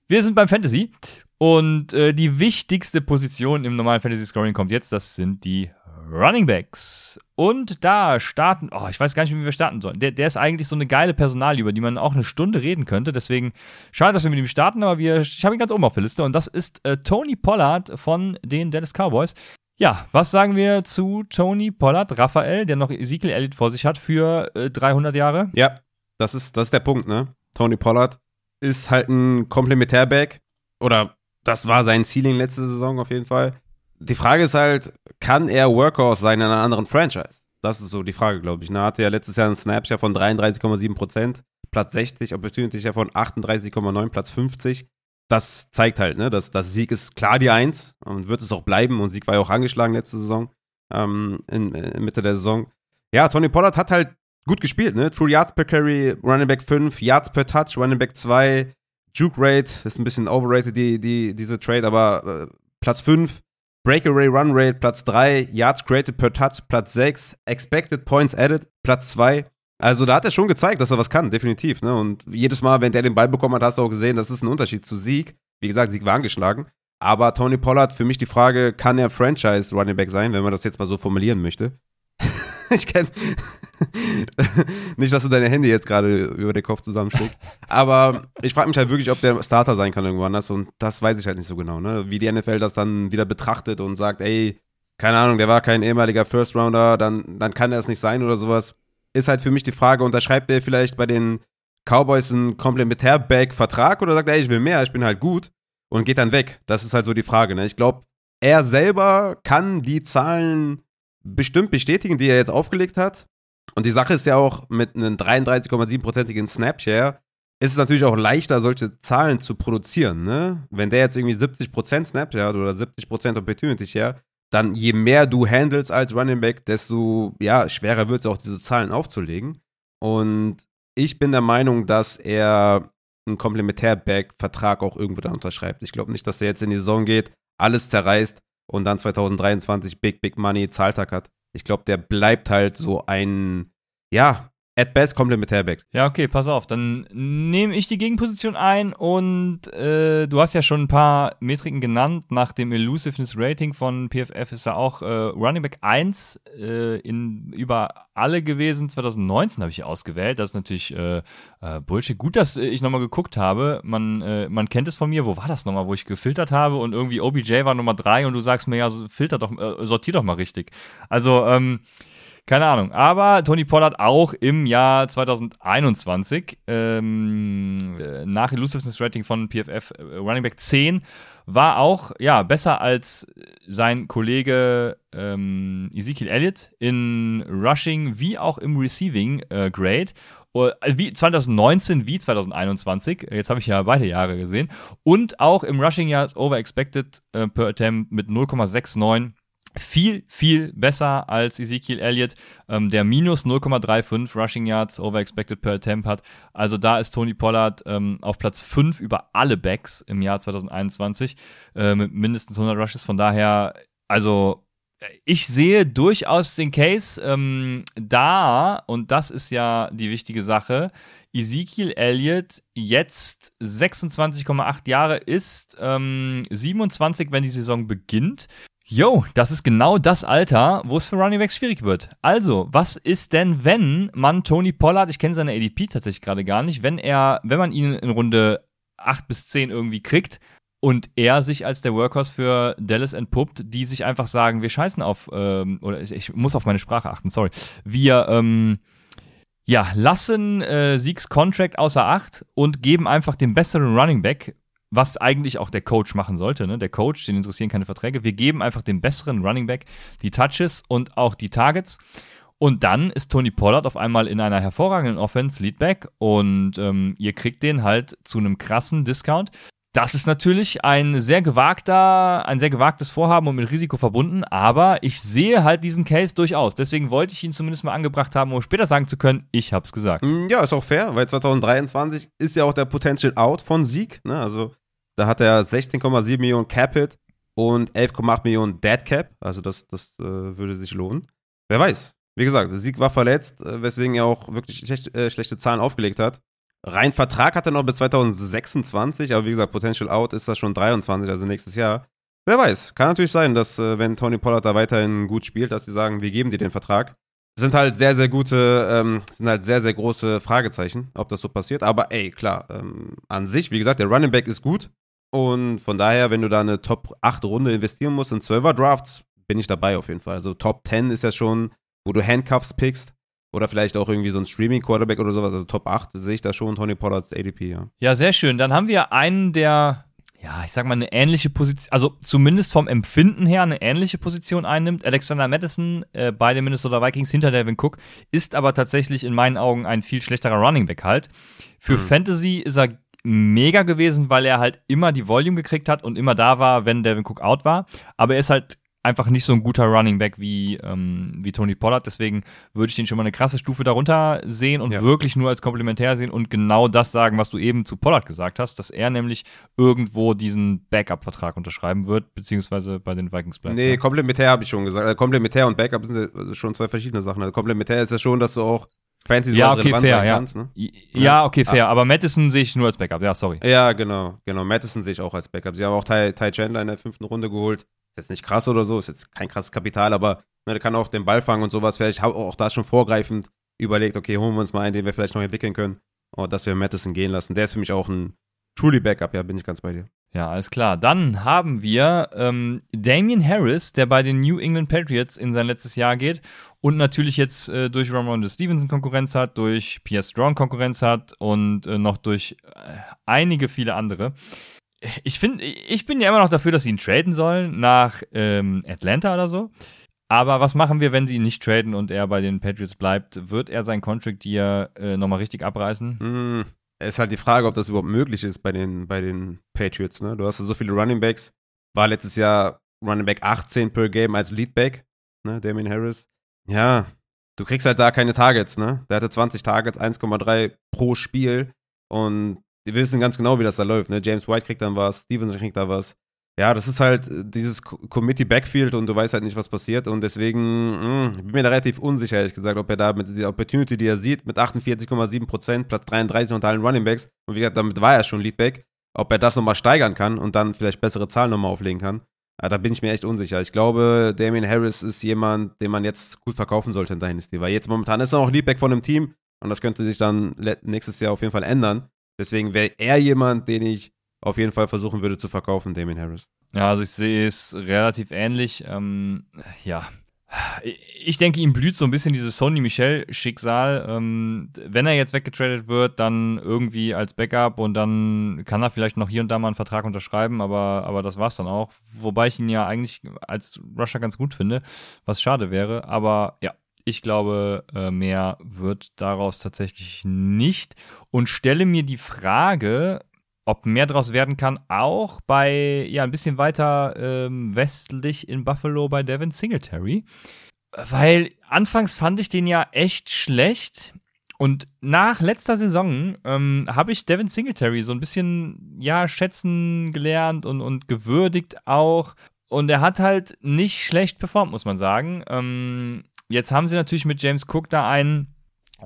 Wir sind beim Fantasy und äh, die wichtigste Position im normalen Fantasy Scoring kommt jetzt. Das sind die Running Backs. Und da starten, oh, ich weiß gar nicht, wie wir starten sollen. Der, der ist eigentlich so eine geile Personal, über die man auch eine Stunde reden könnte. Deswegen schade, dass wir mit ihm starten, aber wir, ich habe ihn ganz oben auf der Liste. Und das ist äh, Tony Pollard von den Dallas Cowboys. Ja, was sagen wir zu Tony Pollard, Raphael, der noch Ezekiel Elliott vor sich hat für äh, 300 Jahre? Ja, das ist, das ist der Punkt, ne? Tony Pollard ist halt ein Komplementärback. Oder das war sein Ceiling letzte Saison auf jeden Fall die Frage ist halt, kann er Workhorse sein in einer anderen Franchise? Das ist so die Frage, glaube ich. Er hatte ja letztes Jahr einen Snapshare von 33,7% Platz 60, Opportunity Share von 38,9, Platz 50. Das zeigt halt, ne, dass das Sieg ist klar die Eins und wird es auch bleiben. Und Sieg war ja auch angeschlagen letzte Saison, ähm, in, in Mitte der Saison. Ja, Tony Pollard hat halt gut gespielt, ne? True Yards per Carry, Running Back 5, Yards per Touch, Running Back 2, Juke Rate, ist ein bisschen overrated, die, die, diese Trade, aber äh, Platz 5, Breakaway Run Rate Platz 3, Yards Created per Touch Platz 6, Expected Points Added Platz 2. Also da hat er schon gezeigt, dass er was kann, definitiv. Ne? Und jedes Mal, wenn der den Ball bekommen hat, hast du auch gesehen, das ist ein Unterschied zu Sieg. Wie gesagt, Sieg war angeschlagen. Aber Tony Pollard, für mich die Frage, kann er Franchise Running Back sein, wenn man das jetzt mal so formulieren möchte? [laughs] ich kenne [laughs] nicht, dass du deine Hände jetzt gerade über den Kopf zusammenschlägst. Aber ich frage mich halt wirklich, ob der Starter sein kann irgendwo anders. Und das weiß ich halt nicht so genau, ne? Wie die NFL das dann wieder betrachtet und sagt, ey, keine Ahnung, der war kein ehemaliger First Rounder, dann, dann kann er es nicht sein oder sowas. Ist halt für mich die Frage, unterschreibt der vielleicht bei den Cowboys einen Komplementär-Back-Vertrag oder sagt er, ey, ich will mehr, ich bin halt gut. und geht dann weg. Das ist halt so die Frage. Ne? Ich glaube, er selber kann die Zahlen bestimmt bestätigen, die er jetzt aufgelegt hat. Und die Sache ist ja auch mit einem 33,7%igen Snapshare, ist es natürlich auch leichter, solche Zahlen zu produzieren. Ne? Wenn der jetzt irgendwie 70% Snapshare hat oder 70% Opportunity Share, dann je mehr du handelst als Running Back, desto ja, schwerer wird es auch, diese Zahlen aufzulegen. Und ich bin der Meinung, dass er einen Komplementär-Back-Vertrag auch irgendwo dann unterschreibt. Ich glaube nicht, dass er jetzt in die Saison geht, alles zerreißt und dann 2023 Big, Big Money Zahltag hat. Ich glaube, der bleibt halt so ein, ja, at best Komplementärback. Ja, okay, pass auf. Dann nehme ich die Gegenposition ein und äh, du hast ja schon ein paar Metriken genannt. Nach dem Elusiveness Rating von PFF ist er auch äh, Running Back 1 äh, in, über alle gewesen. 2019 habe ich ausgewählt. Das ist natürlich äh, äh, Bullshit. Gut, dass ich nochmal geguckt habe. Man, äh, man kennt es von mir. Wo war das nochmal, wo ich gefiltert habe und irgendwie OBJ war Nummer 3 und du sagst mir ja, filter doch, sortier doch mal richtig. Also, ähm, keine Ahnung. Aber Tony Pollard auch im Jahr 2021 ähm, äh, nach Elusiveness Rating von PFF äh, Running Back 10 war auch ja besser als sein Kollege ähm, Ezekiel Elliott in Rushing wie auch im Receiving äh, Grade. Uh, wie 2019 wie 2021. Jetzt habe ich ja beide Jahre gesehen. Und auch im Rushing Yards Over Expected äh, per Attempt mit 0,69 viel, viel besser als Ezekiel Elliott, ähm, der minus 0,35 Rushing Yards over expected per attempt hat. Also da ist Tony Pollard ähm, auf Platz 5 über alle Backs im Jahr 2021 äh, mit mindestens 100 Rushes. Von daher, also ich sehe durchaus den Case ähm, da, und das ist ja die wichtige Sache, Ezekiel Elliott jetzt 26,8 Jahre ist, ähm, 27, wenn die Saison beginnt. Yo, das ist genau das Alter, wo es für Running Backs schwierig wird. Also, was ist denn, wenn man Tony Pollard, ich kenne seine ADP tatsächlich gerade gar nicht, wenn er, wenn man ihn in Runde 8 bis 10 irgendwie kriegt und er sich als der Workhorse für Dallas entpuppt, die sich einfach sagen, wir scheißen auf, ähm, oder ich, ich, muss auf meine Sprache achten, sorry. Wir, ähm, ja, lassen äh, Siegs Contract außer Acht und geben einfach den besseren Running Back was eigentlich auch der Coach machen sollte. Ne? Der Coach, den interessieren keine Verträge. Wir geben einfach dem besseren Running Back die Touches und auch die Targets. Und dann ist Tony Pollard auf einmal in einer hervorragenden Offense Leadback und ähm, ihr kriegt den halt zu einem krassen Discount. Das ist natürlich ein sehr gewagter, ein sehr gewagtes Vorhaben und mit Risiko verbunden, aber ich sehe halt diesen Case durchaus. Deswegen wollte ich ihn zumindest mal angebracht haben, um später sagen zu können, ich hab's gesagt. Mm, ja, ist auch fair, weil 2023 ist ja auch der Potential Out von Sieg. Ne? Also da hat er 16,7 Millionen Cap-Hit und 11,8 Millionen Dead Cap. Also das, das äh, würde sich lohnen. Wer weiß. Wie gesagt, Sieg war verletzt, äh, weswegen er auch wirklich schlecht, äh, schlechte Zahlen aufgelegt hat. Rein Vertrag hat er noch bis 2026, aber wie gesagt, Potential Out ist das schon 23, also nächstes Jahr. Wer weiß. Kann natürlich sein, dass, äh, wenn Tony Pollard da weiterhin gut spielt, dass sie sagen, wir geben dir den Vertrag. Sind halt sehr, sehr gute, ähm, sind halt sehr, sehr große Fragezeichen, ob das so passiert. Aber ey, klar, ähm, an sich, wie gesagt, der Running Back ist gut. Und von daher, wenn du da eine Top 8 Runde investieren musst in 12er Drafts, bin ich dabei auf jeden Fall. Also Top 10 ist ja schon, wo du Handcuffs pickst. Oder vielleicht auch irgendwie so ein Streaming-Quarterback oder sowas. Also Top 8 sehe ich da schon Tony Pollards ADP, ja. Ja, sehr schön. Dann haben wir einen, der, ja, ich sag mal, eine ähnliche Position, also zumindest vom Empfinden her eine ähnliche Position einnimmt. Alexander Madison äh, bei den Minnesota Vikings hinter Devin Cook ist aber tatsächlich in meinen Augen ein viel schlechterer Running Back halt. Für mhm. Fantasy ist er mega gewesen, weil er halt immer die Volume gekriegt hat und immer da war, wenn Devin Cook out war. Aber er ist halt einfach nicht so ein guter Running Back wie, ähm, wie Tony Pollard. Deswegen würde ich den schon mal eine krasse Stufe darunter sehen und ja. wirklich nur als komplementär sehen und genau das sagen, was du eben zu Pollard gesagt hast, dass er nämlich irgendwo diesen Backup-Vertrag unterschreiben wird, beziehungsweise bei den Vikings bleibt. Nee, ja. komplementär habe ich schon gesagt. Also komplementär und Backup sind schon zwei verschiedene Sachen. Also komplementär ist ja schon, dass du auch Fantasy ja, okay, fair, ja. Kannst, ne? ja. okay, fair. Ah. Aber Madison sehe ich nur als Backup. Ja, sorry. Ja, genau. Genau. Madison sehe ich auch als Backup. Sie haben auch Ty, Ty Chandler in der fünften Runde geholt. Ist jetzt nicht krass oder so, ist jetzt kein krasses Kapital, aber ne, der kann auch den Ball fangen und sowas. Vielleicht auch da schon vorgreifend überlegt, okay, holen wir uns mal einen, den wir vielleicht noch entwickeln können. Und oh, dass wir Madison gehen lassen. Der ist für mich auch ein truly Backup, ja, bin ich ganz bei dir. Ja, alles klar. Dann haben wir ähm, Damian Harris, der bei den New England Patriots in sein letztes Jahr geht und natürlich jetzt äh, durch Ramon Stevenson Konkurrenz hat, durch Pierre Strong Konkurrenz hat und äh, noch durch äh, einige viele andere. ich finde, ich bin ja immer noch dafür, dass sie ihn traden sollen nach ähm, Atlanta oder so. Aber was machen wir, wenn sie ihn nicht traden und er bei den Patriots bleibt? Wird er sein Contract Year äh, nochmal richtig abreißen? Hm, ist halt die Frage, ob das überhaupt möglich ist bei den, bei den Patriots. Ne? Du hast so viele Running Backs. War letztes Jahr Running Back 18 per Game als Leadback, ne? Damien Harris. Ja, du kriegst halt da keine Targets, ne? Der hatte 20 Targets, 1,3 pro Spiel. Und die wissen ganz genau, wie das da läuft. Ne? James White kriegt dann was, Stevenson kriegt da was. Ja, das ist halt dieses Committee Backfield und du weißt halt nicht, was passiert. Und deswegen mh, hm, bin mir da relativ unsicher, ehrlich gesagt, ob er da mit der Opportunity, die er sieht, mit 48,7%, Platz 33 unter allen Running Backs, und wie gesagt, damit war er schon Leadback, ob er das nochmal steigern kann und dann vielleicht bessere Zahlen nochmal auflegen kann. Ja, da bin ich mir echt unsicher. Ich glaube, Damien Harris ist jemand, den man jetzt gut verkaufen sollte in Dynasty, weil jetzt momentan ist er noch Leadback von einem Team und das könnte sich dann nächstes Jahr auf jeden Fall ändern. Deswegen wäre er jemand, den ich auf jeden Fall versuchen würde zu verkaufen, Damien Harris. Ja, also ich sehe es relativ ähnlich. Ähm, ja, ich denke, ihm blüht so ein bisschen dieses Sony Michel-Schicksal. Ähm, wenn er jetzt weggetradet wird, dann irgendwie als Backup und dann kann er vielleicht noch hier und da mal einen Vertrag unterschreiben, aber, aber das war's dann auch. Wobei ich ihn ja eigentlich als Rusher ganz gut finde, was schade wäre. Aber ja, ich glaube, äh, mehr wird daraus tatsächlich nicht. Und stelle mir die Frage, ob mehr daraus werden kann, auch bei, ja, ein bisschen weiter ähm, westlich in Buffalo bei Devin Singletary. Weil anfangs fand ich den ja echt schlecht. Und nach letzter Saison ähm, habe ich Devin Singletary so ein bisschen, ja, schätzen gelernt und, und gewürdigt auch. Und er hat halt nicht schlecht performt, muss man sagen. Ähm, jetzt haben sie natürlich mit James Cook da einen,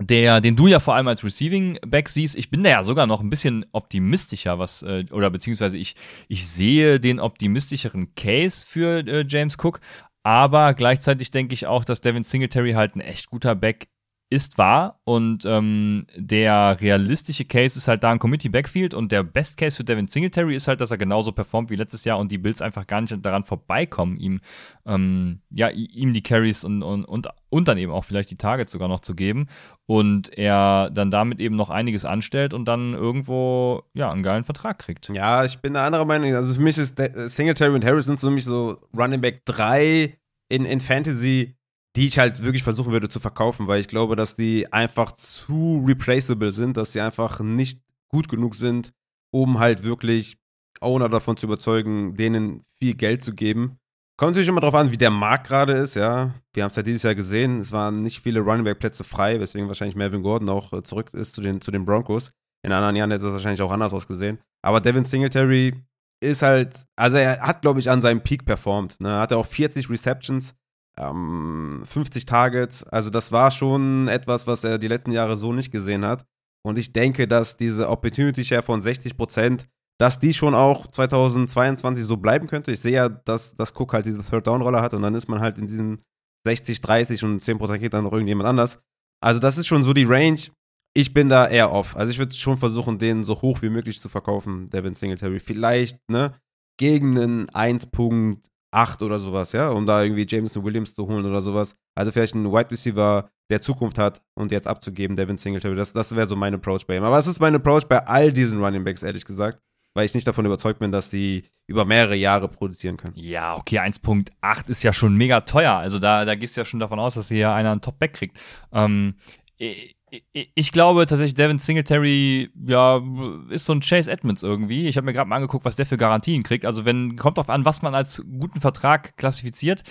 der, den du ja vor allem als Receiving Back siehst, ich bin da ja sogar noch ein bisschen optimistischer, was, äh, oder beziehungsweise ich, ich sehe den optimistischeren Case für äh, James Cook, aber gleichzeitig denke ich auch, dass Devin Singletary halt ein echt guter Back ist wahr und ähm, der realistische Case ist halt da ein Committee Backfield und der Best Case für Devin Singletary ist halt, dass er genauso performt wie letztes Jahr und die Bills einfach gar nicht daran vorbeikommen, ihm ähm, ja ihm die Carries und, und, und, und dann eben auch vielleicht die Targets sogar noch zu geben und er dann damit eben noch einiges anstellt und dann irgendwo ja einen geilen Vertrag kriegt. Ja, ich bin eine andere Meinung. Also für mich ist Singletary und Harris sind für mich so Running Back 3 in, in Fantasy die ich halt wirklich versuchen würde zu verkaufen, weil ich glaube, dass die einfach zu replaceable sind, dass sie einfach nicht gut genug sind, um halt wirklich Owner davon zu überzeugen, denen viel Geld zu geben. Kommt natürlich immer darauf an, wie der Markt gerade ist, ja. Wir haben es ja dieses Jahr gesehen, es waren nicht viele Running Back Plätze frei, weswegen wahrscheinlich Melvin Gordon auch äh, zurück ist zu den, zu den Broncos. In anderen Jahren hätte es wahrscheinlich auch anders ausgesehen. Aber Devin Singletary ist halt, also er hat, glaube ich, an seinem Peak performt. Ne? Er hatte auch 40 Receptions, ähm, 50 Targets. Also das war schon etwas, was er die letzten Jahre so nicht gesehen hat. Und ich denke, dass diese Opportunity Share von 60 Prozent, dass die schon auch 2022 so bleiben könnte. Ich sehe ja, dass, dass Cook halt diese Third-Down-Rolle hat und dann ist man halt in diesem 60, 30 und 10 Prozent geht dann noch irgendjemand anders. Also das ist schon so die Range. Ich bin da eher off. Also ich würde schon versuchen, den so hoch wie möglich zu verkaufen, Devin Singletary. Vielleicht, ne, gegen einen 1 Punkt 8 oder sowas, ja, um da irgendwie Jameson Williams zu holen oder sowas. Also vielleicht ein Wide Receiver, der Zukunft hat und jetzt abzugeben, Devin Singletary. Das, das wäre so mein Approach bei ihm. Aber es ist mein Approach bei all diesen Running Backs, ehrlich gesagt, weil ich nicht davon überzeugt bin, dass die über mehrere Jahre produzieren können. Ja, okay, 1.8 ist ja schon mega teuer. Also da, da gehst du ja schon davon aus, dass hier einer einen Top-Back kriegt. Ähm, ich glaube tatsächlich, Devin Singletary, ja, ist so ein Chase Edmonds irgendwie. Ich habe mir gerade mal angeguckt, was der für Garantien kriegt. Also, wenn, kommt drauf an, was man als guten Vertrag klassifiziert.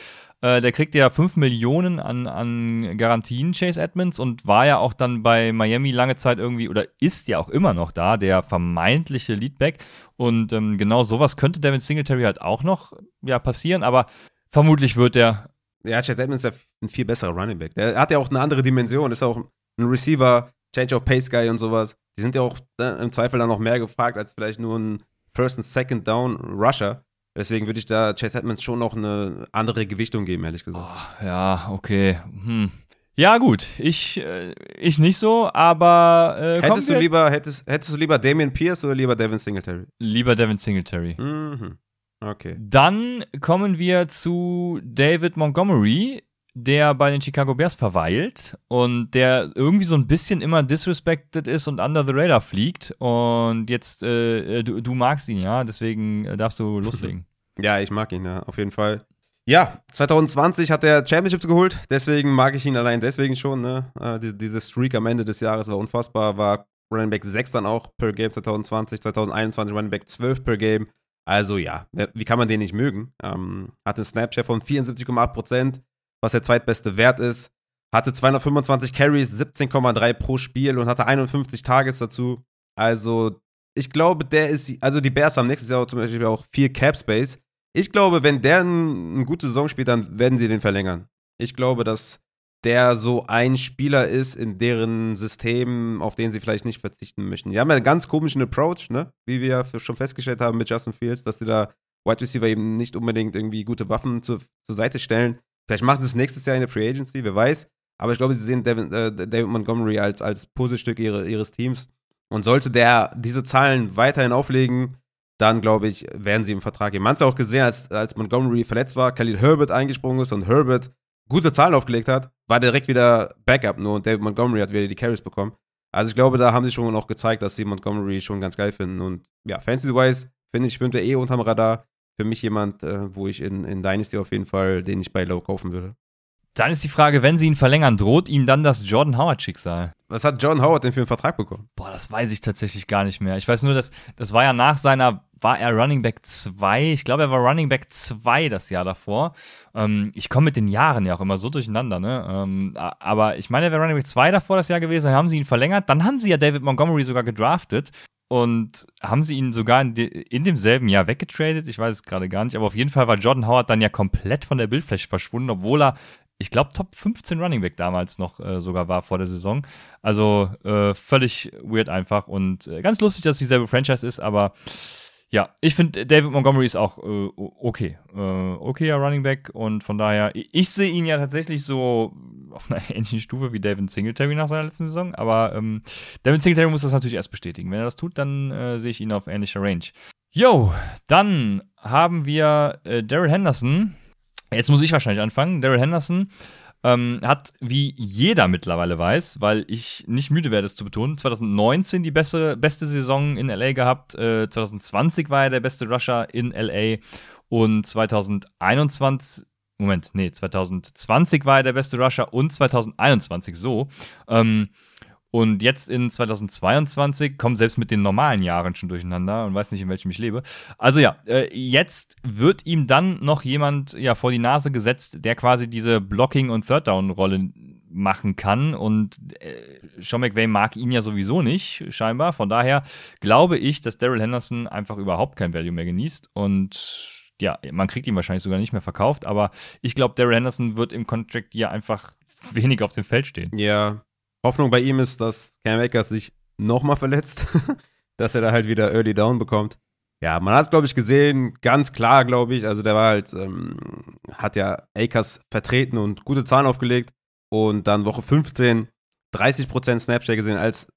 Äh, der kriegt ja 5 Millionen an, an Garantien, Chase Edmonds, und war ja auch dann bei Miami lange Zeit irgendwie, oder ist ja auch immer noch da, der vermeintliche Leadback. Und ähm, genau sowas könnte Devin Singletary halt auch noch ja, passieren, aber vermutlich wird der. Ja, Chase Edmonds ist ja ein viel besserer Running Back. Der hat ja auch eine andere Dimension, ist auch ein Receiver, Change of Pace Guy und sowas, die sind ja auch ne, im Zweifel dann noch mehr gefragt als vielleicht nur ein First and Second Down Rusher. Deswegen würde ich da Chase Edmonds schon noch eine andere Gewichtung geben, ehrlich gesagt. Oh, ja, okay. Hm. Ja, gut. Ich, äh, ich nicht so, aber. Äh, hättest, du lieber, hättest, hättest du lieber Damian Pierce oder lieber Devin Singletary? Lieber Devin Singletary. Mhm. Okay. Dann kommen wir zu David Montgomery, der bei den Chicago Bears verweilt und der irgendwie so ein bisschen immer disrespected ist und under the radar fliegt. Und jetzt, äh, du, du, magst ihn, ja, deswegen äh, darfst du loslegen. [laughs] Ja, ich mag ihn, ja, auf jeden Fall. Ja, 2020 hat er Championships geholt, deswegen mag ich ihn allein deswegen schon. Ne? Äh, diese, diese Streak am Ende des Jahres war unfassbar, war Running Back 6 dann auch per Game 2020, 2021 Running Back 12 per Game. Also ja, wie kann man den nicht mögen? Ähm, hatte einen Snapchat von 74,8%, was der zweitbeste Wert ist. Hatte 225 Carries, 17,3 pro Spiel und hatte 51 Tages dazu. Also ich glaube, der ist, also die Bears haben nächstes Jahr zum Beispiel auch viel Cap Space. Ich glaube, wenn der eine gute Saison spielt, dann werden sie den verlängern. Ich glaube, dass der so ein Spieler ist in deren System, auf den sie vielleicht nicht verzichten möchten. Die haben ja einen ganz komischen Approach, ne? Wie wir schon festgestellt haben mit Justin Fields, dass sie da Wide Receiver eben nicht unbedingt irgendwie gute Waffen zur, zur Seite stellen. Vielleicht machen sie es nächstes Jahr in der Free Agency, wer weiß. Aber ich glaube, sie sehen David, äh, David Montgomery als, als Puzzlestück ihre, ihres Teams. Und sollte der diese Zahlen weiterhin auflegen, dann glaube ich, werden sie im Vertrag geben. Man hat es auch gesehen, als, als Montgomery verletzt war, Khalil Herbert eingesprungen ist und Herbert gute Zahlen aufgelegt hat, war direkt wieder Backup nur und David Montgomery hat wieder die Carries bekommen. Also ich glaube, da haben sie schon auch gezeigt, dass sie Montgomery schon ganz geil finden. Und ja, Fantasy-wise finde ich, finde eh unterm Radar. Für mich jemand, äh, wo ich in, in Dynasty auf jeden Fall, den ich bei Low kaufen würde. Dann ist die Frage, wenn sie ihn verlängern, droht ihm dann das Jordan Howard-Schicksal? Was hat Jordan Howard denn für einen Vertrag bekommen? Boah, das weiß ich tatsächlich gar nicht mehr. Ich weiß nur, dass das war ja nach seiner, war er Running Back 2. Ich glaube, er war Running Back 2 das Jahr davor. Ähm, ich komme mit den Jahren ja auch immer so durcheinander, ne? Ähm, aber ich meine, er wäre Running Back 2 davor das Jahr gewesen. Dann haben sie ihn verlängert. Dann haben sie ja David Montgomery sogar gedraftet und haben sie ihn sogar in, de, in, demselben Jahr weggetradet. Ich weiß es gerade gar nicht, aber auf jeden Fall war Jordan Howard dann ja komplett von der Bildfläche verschwunden, obwohl er ich glaube, Top 15 Running Back damals noch äh, sogar war vor der Saison. Also äh, völlig weird einfach und äh, ganz lustig, dass es dieselbe Franchise ist, aber ja, ich finde, David Montgomery ist auch äh, okay. Äh, okayer Running Back und von daher, ich sehe ihn ja tatsächlich so auf einer [laughs] ähnlichen Stufe wie David Singletary nach seiner letzten Saison, aber ähm, David Singletary muss das natürlich erst bestätigen. Wenn er das tut, dann äh, sehe ich ihn auf ähnlicher Range. Yo, dann haben wir äh, Daryl Henderson, Jetzt muss ich wahrscheinlich anfangen. Daryl Henderson ähm, hat, wie jeder mittlerweile weiß, weil ich nicht müde werde, es zu betonen, 2019 die beste, beste Saison in LA gehabt, äh, 2020 war er der beste Rusher in LA und 2021 Moment, nee, 2020 war er der beste Rusher und 2021 so. Ähm, und jetzt in 2022 kommen selbst mit den normalen Jahren schon durcheinander und weiß nicht, in welchem ich lebe. Also ja, äh, jetzt wird ihm dann noch jemand ja vor die Nase gesetzt, der quasi diese Blocking- und Third-Down-Rolle machen kann. Und äh, Sean McVay mag ihn ja sowieso nicht, scheinbar. Von daher glaube ich, dass Daryl Henderson einfach überhaupt kein Value mehr genießt. Und ja, man kriegt ihn wahrscheinlich sogar nicht mehr verkauft. Aber ich glaube, Daryl Henderson wird im Contract ja einfach wenig auf dem Feld stehen. Ja, Hoffnung bei ihm ist, dass Cam Akers sich nochmal verletzt, [laughs] dass er da halt wieder Early Down bekommt. Ja, man hat es, glaube ich, gesehen, ganz klar, glaube ich. Also der war halt, ähm, hat ja Akers vertreten und gute Zahlen aufgelegt. Und dann Woche 15 30% Snapshare gesehen, als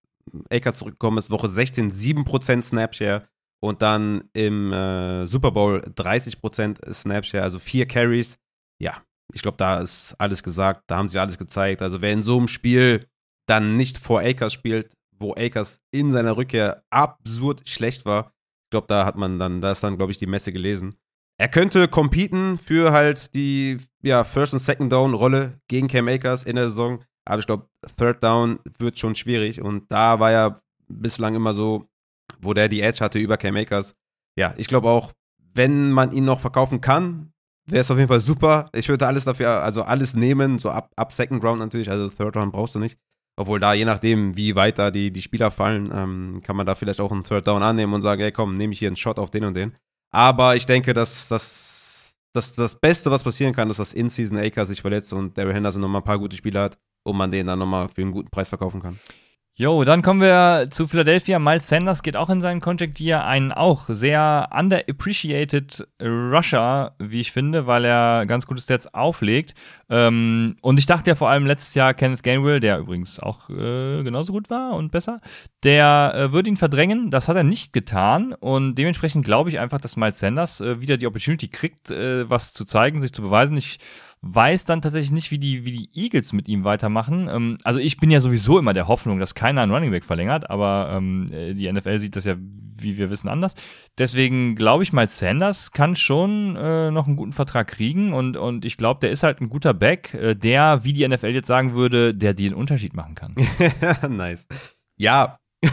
Akers zurückgekommen ist. Woche 16 7% Snapshare. Und dann im äh, Super Bowl 30% Snapshare, also vier Carries. Ja, ich glaube, da ist alles gesagt. Da haben sie alles gezeigt. Also wer in so einem Spiel dann nicht vor Akers spielt, wo Akers in seiner Rückkehr absurd schlecht war. Ich glaube, da hat man dann, da ist dann, glaube ich, die Messe gelesen. Er könnte competen für halt die ja, First- und Second-Down-Rolle gegen Cam Akers in der Saison. Aber ich glaube, Third Down wird schon schwierig. Und da war ja bislang immer so, wo der die Edge hatte über Cam Akers. Ja, ich glaube auch, wenn man ihn noch verkaufen kann, wäre es auf jeden Fall super. Ich würde alles dafür, also alles nehmen, so ab, ab Second Round natürlich. Also Third Round brauchst du nicht. Obwohl da, je nachdem, wie weit da die, die Spieler fallen, ähm, kann man da vielleicht auch einen Third Down annehmen und sagen, ey komm, nehme ich hier einen Shot auf den und den. Aber ich denke, dass das, das, das Beste, was passieren kann, ist, dass In-Season Aker sich verletzt und Daryl Henderson nochmal ein paar gute Spieler hat und man den dann nochmal für einen guten Preis verkaufen kann. Jo, dann kommen wir zu Philadelphia. Miles Sanders geht auch in seinen Contract hier einen auch sehr underappreciated Rusher, wie ich finde, weil er ganz gute Stats auflegt. Ähm, und ich dachte ja vor allem letztes Jahr Kenneth Gainwell, der übrigens auch äh, genauso gut war und besser, der äh, würde ihn verdrängen. Das hat er nicht getan und dementsprechend glaube ich einfach, dass Miles Sanders äh, wieder die Opportunity kriegt, äh, was zu zeigen, sich zu beweisen. Ich weiß dann tatsächlich nicht, wie die, wie die Eagles mit ihm weitermachen. Ähm, also ich bin ja sowieso immer der Hoffnung, dass keiner einen Running Back verlängert, aber ähm, äh, die NFL sieht das ja, wie wir wissen, anders. Deswegen glaube ich mal, Sanders kann schon äh, noch einen guten Vertrag kriegen und, und ich glaube, der ist halt ein guter Back, äh, der, wie die NFL jetzt sagen würde, der den Unterschied machen kann. [laughs] nice. Ja. ja.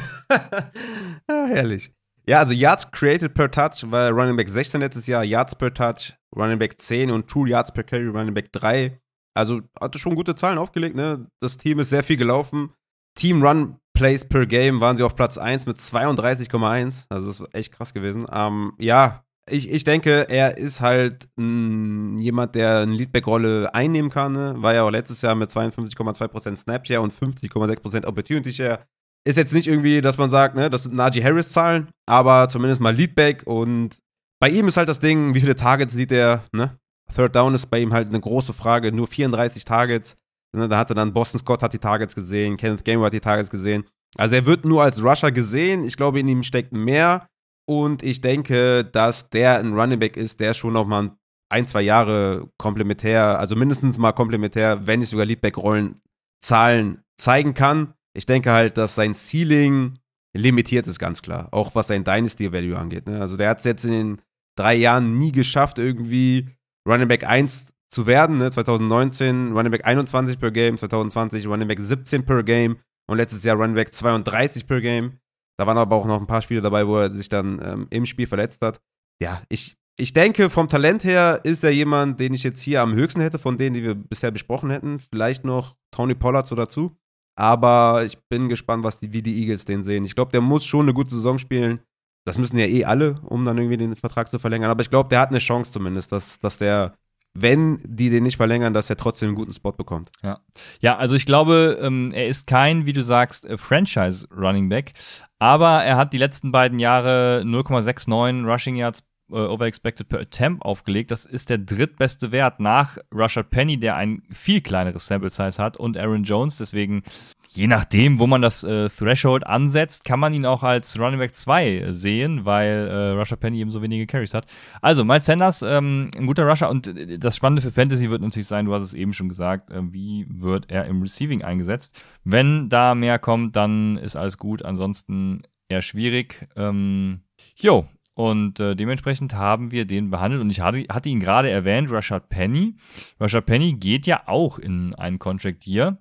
[laughs] Herrlich. Ja, also Yards created per Touch war Running Back 16 letztes Jahr, Yards per Touch Running Back 10 und True Yards per Carry Running Back 3. Also hatte schon gute Zahlen aufgelegt, ne? Das Team ist sehr viel gelaufen. Team Run Plays per Game waren sie auf Platz 1 mit 32,1. Also das ist echt krass gewesen. Ähm, ja, ich, ich denke, er ist halt mh, jemand, der eine Leadback-Rolle einnehmen kann. Ne? War ja auch letztes Jahr mit 52,2% Snapshare und 50,6% Opportunity Share. Ist jetzt nicht irgendwie, dass man sagt, ne, das sind Najee Harris-Zahlen, aber zumindest mal Leadback und bei ihm ist halt das Ding, wie viele Targets sieht er, ne? Third Down ist bei ihm halt eine große Frage, nur 34 Targets. Ne? Da hatte dann Boston Scott hat die Targets gesehen, Kenneth Gainwell hat die Targets gesehen. Also er wird nur als Rusher gesehen. Ich glaube, in ihm steckt mehr. Und ich denke, dass der ein Running Back ist, der schon noch mal ein, zwei Jahre komplementär, also mindestens mal komplementär, wenn nicht sogar Leadback-Rollen Zahlen zeigen kann. Ich denke halt, dass sein Ceiling limitiert ist, ganz klar. Auch was sein Dynasty-Value angeht. Ne? Also der hat es jetzt in den drei Jahren nie geschafft, irgendwie Running Back 1 zu werden. Ne? 2019 Running Back 21 per Game, 2020 Running Back 17 per Game und letztes Jahr Running Back 32 per Game. Da waren aber auch noch ein paar Spiele dabei, wo er sich dann ähm, im Spiel verletzt hat. Ja, ich, ich denke, vom Talent her ist er jemand, den ich jetzt hier am höchsten hätte, von denen, die wir bisher besprochen hätten. Vielleicht noch Tony Pollard so dazu. Aber ich bin gespannt, was die, wie die Eagles den sehen. Ich glaube, der muss schon eine gute Saison spielen. Das müssen ja eh alle, um dann irgendwie den Vertrag zu verlängern. Aber ich glaube, der hat eine Chance zumindest, dass, dass der, wenn die den nicht verlängern, dass er trotzdem einen guten Spot bekommt. Ja, ja also ich glaube, ähm, er ist kein, wie du sagst, äh, Franchise-Running Back. Aber er hat die letzten beiden Jahre 0,69 Rushing Yards over expected per attempt aufgelegt. Das ist der drittbeste Wert nach Rashad Penny, der ein viel kleineres Sample Size hat, und Aaron Jones. Deswegen, je nachdem, wo man das äh, Threshold ansetzt, kann man ihn auch als Running Back 2 sehen, weil äh, Rashad Penny eben so wenige Carries hat. Also, Miles Sanders, ähm, ein guter Rusher. Und äh, das Spannende für Fantasy wird natürlich sein, du hast es eben schon gesagt, äh, wie wird er im Receiving eingesetzt? Wenn da mehr kommt, dann ist alles gut. Ansonsten eher schwierig. Ähm, jo, und äh, dementsprechend haben wir den behandelt. Und ich hatte, hatte ihn gerade erwähnt, Rashad Penny. Rashad Penny geht ja auch in einen Contract Year,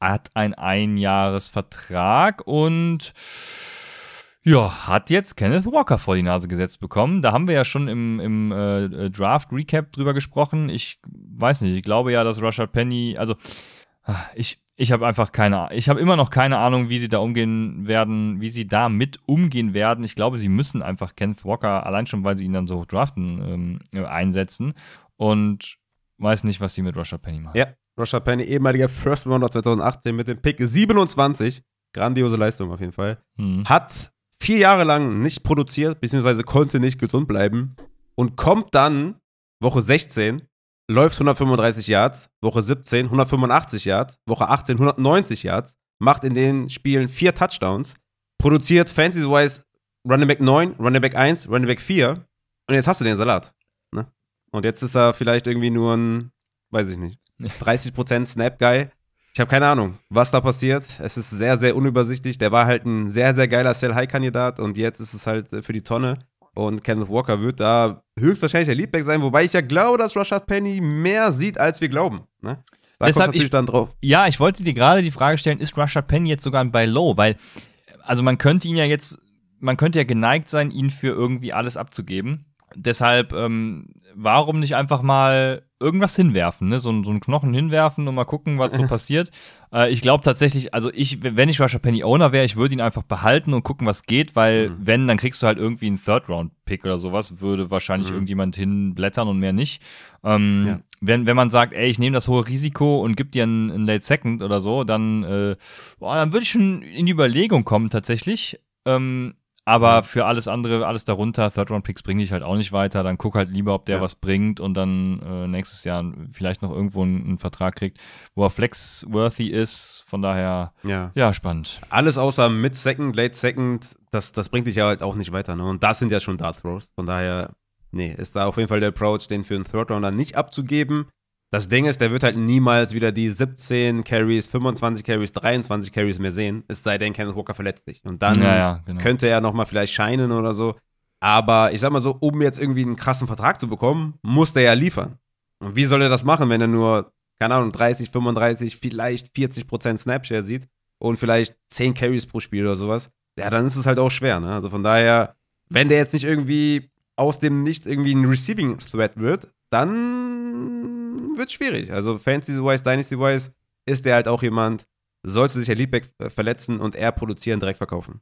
hat einen Einjahresvertrag und ja, hat jetzt Kenneth Walker vor die Nase gesetzt bekommen. Da haben wir ja schon im, im äh, Draft Recap drüber gesprochen. Ich weiß nicht, ich glaube ja, dass Rashad Penny, also ich, ich habe einfach keine Ahnung. Ich habe immer noch keine Ahnung, wie sie da umgehen werden, wie sie da mit umgehen werden. Ich glaube, sie müssen einfach Kenneth Walker, allein schon, weil sie ihn dann so draften, ähm, einsetzen. Und weiß nicht, was sie mit Rashad Penny machen. Ja, Rashad Penny, ehemaliger First Rounder 2018 mit dem Pick 27. Grandiose Leistung auf jeden Fall. Hm. Hat vier Jahre lang nicht produziert, beziehungsweise konnte nicht gesund bleiben. Und kommt dann Woche 16 läuft 135 Yards, Woche 17 185 Yards, Woche 18 190 Yards, macht in den Spielen vier Touchdowns, produziert Fantasy-wise Running Back 9, Running Back 1, Running Back 4 und jetzt hast du den Salat. Ne? Und jetzt ist er vielleicht irgendwie nur ein, weiß ich nicht, 30% Snap-Guy. Ich habe keine Ahnung, was da passiert. Es ist sehr, sehr unübersichtlich. Der war halt ein sehr, sehr geiler Sell-High-Kandidat und jetzt ist es halt für die Tonne. Und Kenneth Walker wird da höchstwahrscheinlich der Leadback sein, wobei ich ja glaube, dass Rashad Penny mehr sieht, als wir glauben. Ne? Da Deshalb natürlich ich, dann drauf. Ja, ich wollte dir gerade die Frage stellen, ist Rashad Penny jetzt sogar ein Buy Low? Weil, also man könnte ihn ja jetzt, man könnte ja geneigt sein, ihn für irgendwie alles abzugeben. Deshalb, ähm, warum nicht einfach mal irgendwas hinwerfen, ne? So, so einen Knochen hinwerfen und mal gucken, was so [laughs] passiert. Äh, ich glaube tatsächlich, also ich, wenn ich Russia Penny Owner wäre, ich würde ihn einfach behalten und gucken, was geht, weil mhm. wenn, dann kriegst du halt irgendwie einen Third-Round-Pick oder sowas, würde wahrscheinlich mhm. irgendjemand hinblättern und mehr nicht. Ähm, ja. wenn, wenn man sagt, ey, ich nehme das hohe Risiko und gib dir einen, einen Late Second oder so, dann, äh, boah, dann würde ich schon in die Überlegung kommen tatsächlich. Ähm, aber ja. für alles andere, alles darunter, Third-Round-Picks bringe ich halt auch nicht weiter. Dann guck halt lieber, ob der ja. was bringt und dann äh, nächstes Jahr vielleicht noch irgendwo einen, einen, Vertrag kriegt, wo er flex-worthy ist. Von daher, ja. ja, spannend. Alles außer mit Second, Late Second, das, das bringt dich ja halt auch nicht weiter. Ne? Und das sind ja schon Dart Throws. Von daher, nee, ist da auf jeden Fall der Approach, den für einen Third-Rounder nicht abzugeben. Das Ding ist, der wird halt niemals wieder die 17 Carries, 25 Carries, 23 Carries mehr sehen, es sei denn, Kenneth Walker verletzt sich. Und dann Ja, ja, genau. könnte er nochmal vielleicht scheinen oder so. Aber ich sag mal so, um jetzt irgendwie einen krassen Vertrag zu bekommen, muss der ja liefern. Und wie soll er das machen, wenn er nur, keine Ahnung, 30, 35, vielleicht 40 Prozent Snapshare sieht und vielleicht 10 Carries pro Spiel oder sowas? Ja, dann ist es halt auch schwer, ne? Also von daher, wenn der jetzt nicht irgendwie aus dem Nicht irgendwie ein Receiving Threat wird, dann wird schwierig. Also Fantasy-wise, Dynasty-wise ist der halt auch jemand, sollte sich der Leadback äh, verletzen und er produzieren, direkt verkaufen.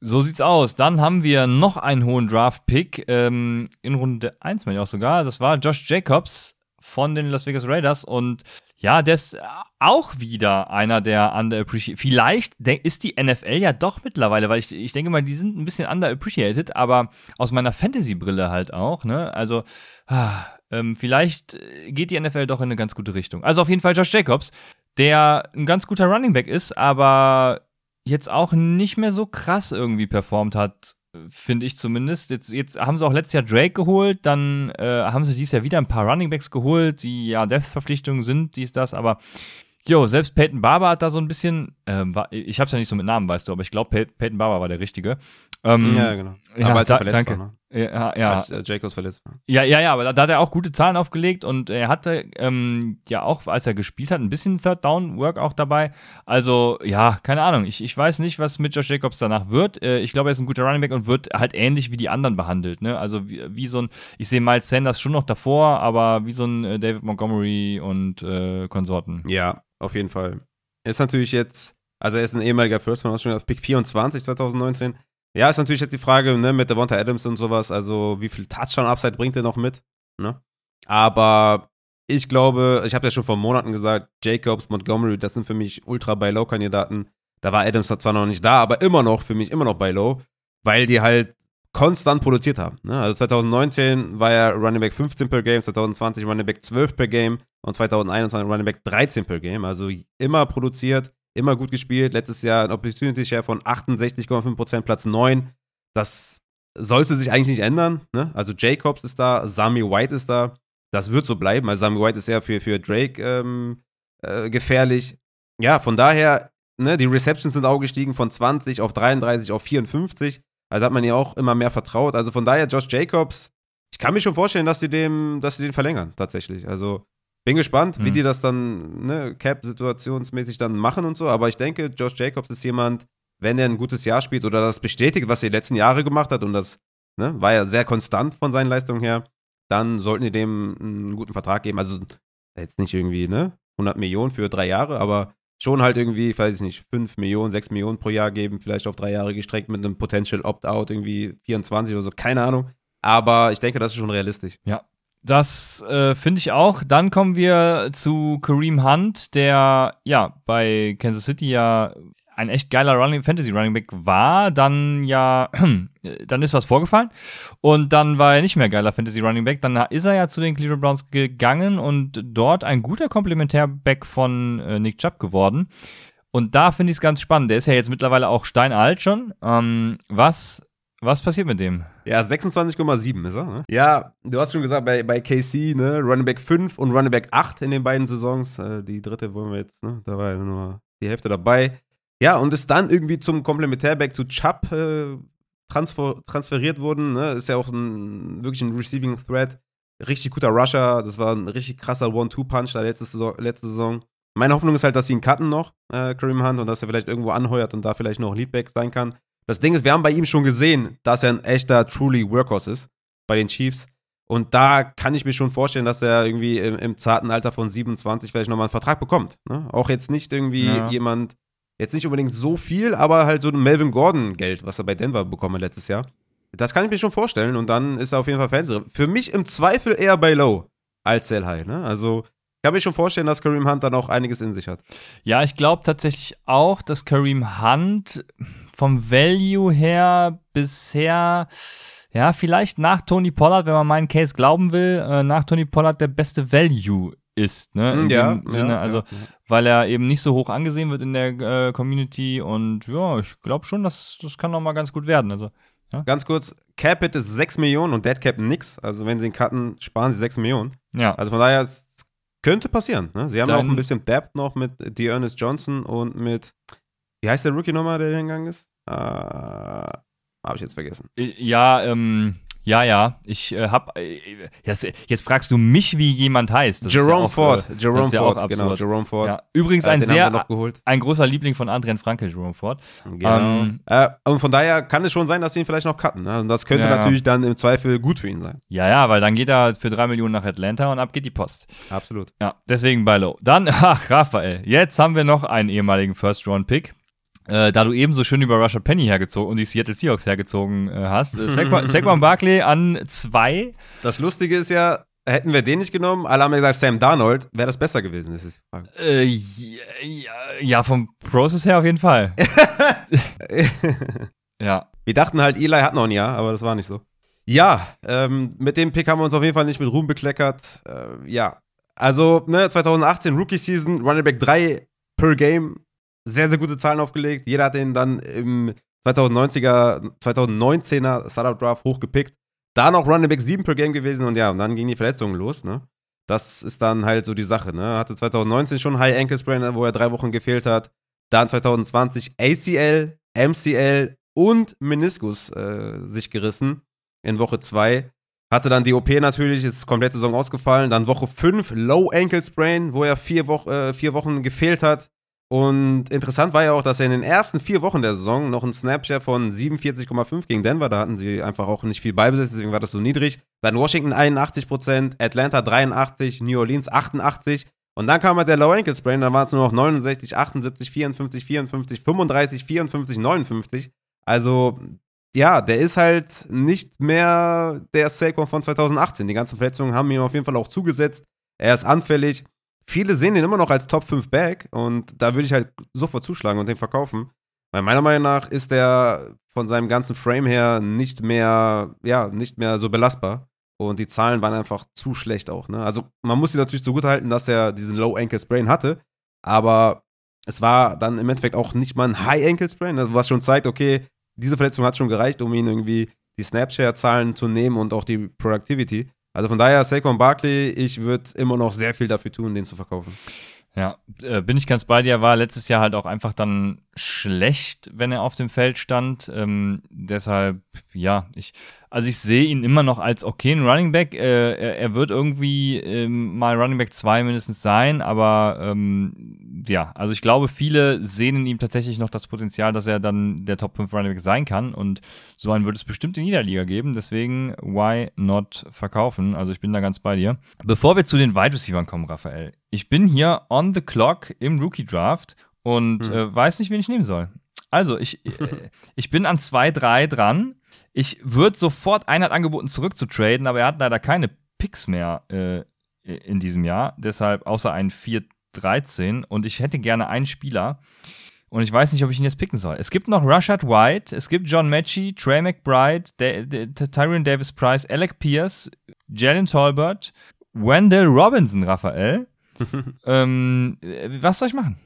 So sieht's aus. Dann haben wir noch einen hohen Draft-Pick ähm, in Runde 1, meine ich auch sogar. Das war Josh Jacobs von den Las Vegas Raiders. Und ja, der ist auch wieder einer der underappreciated. Vielleicht ist die NFL ja doch mittlerweile, weil ich, ich denke mal, die sind ein bisschen underappreciated, aber aus meiner Fantasy-Brille halt auch. Ne? Also, ah, ähm, vielleicht geht die NFL doch in eine ganz gute Richtung. Also auf jeden Fall Josh Jacobs, der ein ganz guter Running Back ist, aber jetzt auch nicht mehr so krass irgendwie performt hat, finde ich zumindest. Jetzt, jetzt haben sie auch letztes Jahr Drake geholt, dann äh, haben sie dieses Jahr wieder ein paar Runningbacks geholt, die ja Death-Verpflichtungen sind, dies, das, aber jo, selbst Peyton Barber hat da so ein bisschen, ähm, war, ich hab's ja nicht so mit Namen, weißt du, aber ich glaube, Pey Peyton Barber war der Richtige. Ähm, ja, genau. ja, aber als da- er verletzt danke. war, ne? Ja, ja, Als äh, Jacobs verletzt war. ja, ja, ja, aber da, da hat er auch gute Zahlen aufgelegt und er hatte ähm, ja auch, als er gespielt hat, ein bisschen Third Down Work auch dabei. Also, ja, keine Ahnung. Ich, ich weiß nicht, was mit Josh Jacobs danach wird. Äh, ich glaube, er ist ein guter Running Back und wird halt ähnlich wie die anderen behandelt. Ne? Also, wie, wie so ein, ich sehe Miles Sanders schon noch davor, aber wie so ein äh, David Montgomery und äh, Konsorten. Ja, auf jeden Fall. Ist natürlich jetzt, also er ist ein ehemaliger First Round, schon auf Pick 24 2019. Ja, ist natürlich jetzt die Frage, ne, mit Devonta Adams und sowas, also wie viel Touchdown-Upside bringt er noch mit, ne? Aber ich glaube, ich habe ja schon vor Monaten gesagt, Jacobs, Montgomery, das sind für mich ultra buy low Kandidaten. Da war Adams zwar noch nicht da, aber immer noch, für mich immer noch buy low, weil die halt konstant produziert haben. Ne? Also 2019 war er Running Back 15 per Game, 2020 Running Back 12 per Game und 2021 Running Back 13 per Game. Also immer produziert, immer gut gespielt. Letztes Jahr ein Opportunity Share von 68,5%, Platz 9. Das sollte sich eigentlich nicht ändern. Ne? Also Jacobs ist da, Sami White ist da. Das wird so bleiben. Also Sami White ist ja für, für Drake ähm, äh, gefährlich. Ja, von daher, ne, die Receptions sind auch gestiegen von 20 auf 33 auf 54. Also hat man ihr auch immer mehr vertraut. Also von daher, Josh Jacobs, ich kann mir schon vorstellen, dass sie dem, dass sie den verlängern, tatsächlich. Also bin gespannt, wie Mhm. die das dann, ne, Cap-situationsmäßig dann machen und so. Aber ich denke, Josh Jacobs ist jemand, wenn er ein gutes Jahr spielt oder das bestätigt, was er die letzten Jahre gemacht hat und das ne, war ja sehr konstant von seinen Leistungen her, dann sollten die dem einen guten Vertrag geben. Also jetzt nicht irgendwie, ne, 100 Millionen für drei Jahre, aber schon halt irgendwie, weiß ich nicht, 5 Millionen, 6 Millionen pro Jahr geben, vielleicht auf drei Jahre gestreckt mit einem Potential Opt-out, irgendwie 24 oder so, keine Ahnung. Aber ich denke, das ist schon realistisch. Das äh, finde ich auch. Dann kommen wir zu Kareem Hunt, der ja bei Kansas City ja ein echt geiler Running, Fantasy Running Back war. Dann ja, [clears throat] dann ist was vorgefallen und dann war er nicht mehr geiler Fantasy Running Back. Dann ist er ja zu den Cleveland Browns gegangen und dort ein guter Komplementärback von äh, Nick Chubb geworden. Und da finde ich es ganz spannend. Der ist ja jetzt mittlerweile auch steinalt schon. Ähm, was, was passiert mit dem? Ja, 26,7 ist er, ne? Ja, du hast schon gesagt, bei, bei KC, ne, Running Back 5 und Running Back 8 in den beiden Saisons. Äh, die dritte wollen wir jetzt, ne? Da war ja nur die Hälfte dabei. Ja, und ist dann irgendwie zum Komplementärback zu Chubb äh, transfer transferiert worden, ne? Ist ja auch ein, wirklich ein Receiving Threat. Richtig guter Rusher. Das war ein richtig krasser One-Two-Punch da letzte Saison, letzte Saison. Meine Hoffnung ist halt, dass sie ihn cutten noch, äh, Kareem Hunt, und dass er vielleicht irgendwo anheuert und da vielleicht noch Leadback sein kann. Das Ding ist, wir haben bei ihm schon gesehen, dass er ein echter, truly Workhorse ist bei den Chiefs. Und da kann ich mir schon vorstellen, dass er irgendwie im, im zarten Alter von 27 vielleicht nochmal einen Vertrag bekommt. Ne? Auch jetzt nicht irgendwie Ja. jemand, jetzt nicht unbedingt so viel, aber halt so ein Melvin Gordon-Geld, was er bei Denver bekommen hat letztes Jahr. Das kann ich mir schon vorstellen und dann ist er auf jeden Fall Fans. Für mich im Zweifel eher bei Low als Sell High. Ne? Also kann mir schon vorstellen, dass Kareem Hunt dann auch einiges in sich hat. Ja, ich glaube tatsächlich auch, dass Kareem Hunt vom Value her bisher, ja, vielleicht nach Tony Pollard, wenn man meinen Case glauben will, äh, nach Tony Pollard der beste Value ist, ne? In dem Sinne, also, ja. weil er eben nicht so hoch angesehen wird in der äh, Community und ja, ich glaube schon, dass das kann noch mal ganz gut werden. Also, Ganz kurz, Cap-Hit ist 6 Millionen und Dead Cap nix. Also wenn sie ihn cutten, sparen sie 6 Millionen. ja. Also von daher ist Könnte passieren. Ne? Sie haben Dann- auch ein bisschen Depth noch mit Dearness Johnson und mit, wie heißt der Rookie nochmal, der hingegangen ist? Äh, Habe ich jetzt vergessen. Ja, ähm, ja, ja. Ich äh, hab. Äh, jetzt, jetzt fragst du mich, wie jemand heißt. Das ist Jerome ja auch, Ford. Äh, Jerome ja Ford, genau. Jerome Ford. Ja. Übrigens Äh, ein sehr ein großer Liebling von Adrian Franke, Jerome Ford. Genau. Ähm, äh, und von daher kann es schon sein, dass sie ihn vielleicht noch cutten. Ne? Und das könnte natürlich dann im Zweifel gut für ihn sein. Ja, ja, weil dann geht er für drei Millionen nach Atlanta und ab geht die Post. Absolut. Ja, deswegen bei Low. Dann, [laughs] ach, Raphael, jetzt haben wir noch einen ehemaligen First-Round-Pick. Äh, da du eben so schön über Russia Penny hergezogen und die Seattle Seahawks hergezogen äh, hast. Äh, Saquon, [laughs] Saquon Barkley an zwei. Das Lustige ist ja, hätten wir den nicht genommen, alle haben ja gesagt, Sam Darnold, wäre das besser gewesen, das ist. Äh, ja, ja, vom Process her auf jeden Fall. [laughs] ja, Wir dachten halt, Eli hat noch ein Jahr, aber das war nicht so. Ja, ähm, mit dem Pick haben wir uns auf jeden Fall nicht mit Ruhm bekleckert. Äh, ja, also ne, 2018 Rookie Season, Running Back 3 per Game, sehr, sehr gute Zahlen aufgelegt. Jeder hat den dann im 2090er, 2019er Startup Draft hochgepickt. Da noch Running Back 7 per Game gewesen und ja, und dann gingen die Verletzungen los, ne? Das ist dann halt so die Sache, ne? Hatte 2019 schon High Ankle Sprain, wo er drei Wochen gefehlt hat. Dann 2020 ACL, MCL und Meniskus äh, sich gerissen in Woche 2. Hatte dann die OP natürlich, ist komplette Saison ausgefallen. Dann Woche 5 Low Ankle Sprain, wo er vier, Wo äh, vier Wochen gefehlt hat. Und interessant war ja auch, dass er in den ersten vier Wochen der Saison noch einen Snapshare von 47,5 gegen Denver, da hatten sie einfach auch nicht viel Ballbesitz, deswegen war das so niedrig. Dann Washington 81%, Atlanta 83, New Orleans 88. Und dann kam halt der Low Ankle Sprain, dann waren es nur noch 69, 78, 54, 54, 35, 54, 59. Also, ja, der ist halt nicht mehr der Saquon von 2018. Die ganzen Verletzungen haben ihm auf jeden Fall auch zugesetzt. Er ist anfällig. Viele sehen den immer noch als Top 5 Back und da würde ich halt sofort zuschlagen und den verkaufen. Weil meiner Meinung nach ist der von seinem ganzen Frame her nicht mehr, ja, nicht mehr so belastbar. Und die Zahlen waren einfach zu schlecht auch. Ne? Also man muss ihn natürlich zugutehalten, dass er diesen Low Ankle Sprain hatte. Aber es war dann im Endeffekt auch nicht mal ein High Ankle Sprain, also was schon zeigt, okay, diese Verletzung hat schon gereicht, um ihn irgendwie die Snapshare-Zahlen zu nehmen und auch die Productivity. Also von daher, Saquon Barkley, ich würde immer noch sehr viel dafür tun, den zu verkaufen. Ja, äh, bin ich ganz bei dir. War letztes Jahr halt auch einfach dann schlecht, wenn er auf dem Feld stand. Ähm, deshalb, ja, ich, also ich sehe ihn immer noch als okayen Running Back. Äh, er, er wird irgendwie ähm, mal Running Back 2 mindestens sein, aber ähm, ja, also ich glaube, viele sehen in ihm tatsächlich noch das Potenzial, dass er dann der Top 5 Running Back sein kann. Und so einen wird es bestimmt in jeder Liga geben. Deswegen, why not verkaufen? Also ich bin da ganz bei dir. Bevor wir zu den Wide Receivers kommen, Raphael, ich bin hier on the clock im Rookie Draft und Hm. äh, weiß nicht, wen ich nehmen soll. Also, ich, äh, [laughs] ich bin an 2-3 dran. Ich würde sofort einer hat angeboten, zurückzutraden, aber er hat leider keine Picks mehr äh, in diesem Jahr. Deshalb außer ein 4-13 und ich hätte gerne einen Spieler. Und ich weiß nicht, ob ich ihn jetzt picken soll. Es gibt noch Rashad White, es gibt John Matchy, Trey McBride, Da- Da- Tyrion Davis Price, Alec Pierce, Jalen Tolbert, Wendell Robinson, Raphael. [laughs] ähm, äh, was soll ich machen?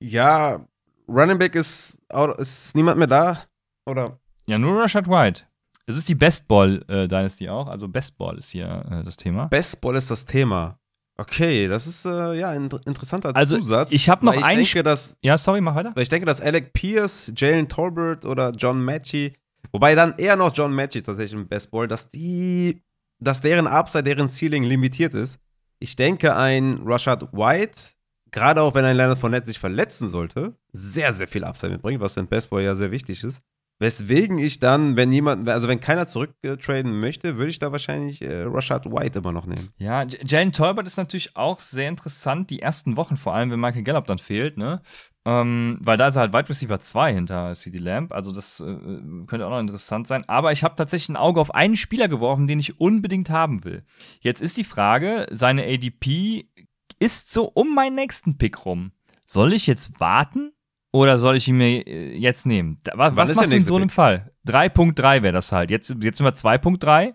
ja, Running Back ist, ist niemand mehr da? Oder? Ja, nur Rashad White. Es ist die Best Ball äh, Dynasty auch. Also Best Ball ist hier äh, das Thema. Best Ball ist das Thema. Okay, das ist äh, ja ein inter- interessanter Also, Zusatz. ich hab noch weil einen ich denke, dass, Ja, sorry, mach weiter. weil ich denke, dass Alec Pierce, Jalen Tolbert oder John Matchy, wobei dann eher noch John Matchy tatsächlich im Best Ball, dass die, dass deren Upside, deren Ceiling limitiert ist. Ich denke, ein Rashad White, gerade auch wenn ein Leonard Fournette sich verletzen sollte, sehr, sehr viel Upside mitbringt, was im Best Ball ja sehr wichtig ist. Weswegen ich dann, wenn jemand, also wenn keiner zurücktraden möchte, würde ich da wahrscheinlich äh, Rashad White immer noch nehmen. Ja, J- Jalen Tolbert ist natürlich auch sehr interessant, die ersten Wochen, vor allem wenn Michael Gallup dann fehlt, ne? Ähm, weil da ist er halt Wide Receiver 2 hinter CD Lamb, also das äh, könnte auch noch interessant sein. Aber ich habe tatsächlich ein Auge auf einen Spieler geworfen, den ich unbedingt haben will. Jetzt ist die Frage, seine ADP ist so um meinen nächsten Pick rum. Soll ich jetzt warten oder soll ich ihn mir äh, jetzt nehmen? Was ist machst du in so einem Pick? Fall? 3.3 wäre das halt. Jetzt, jetzt sind wir 2.3.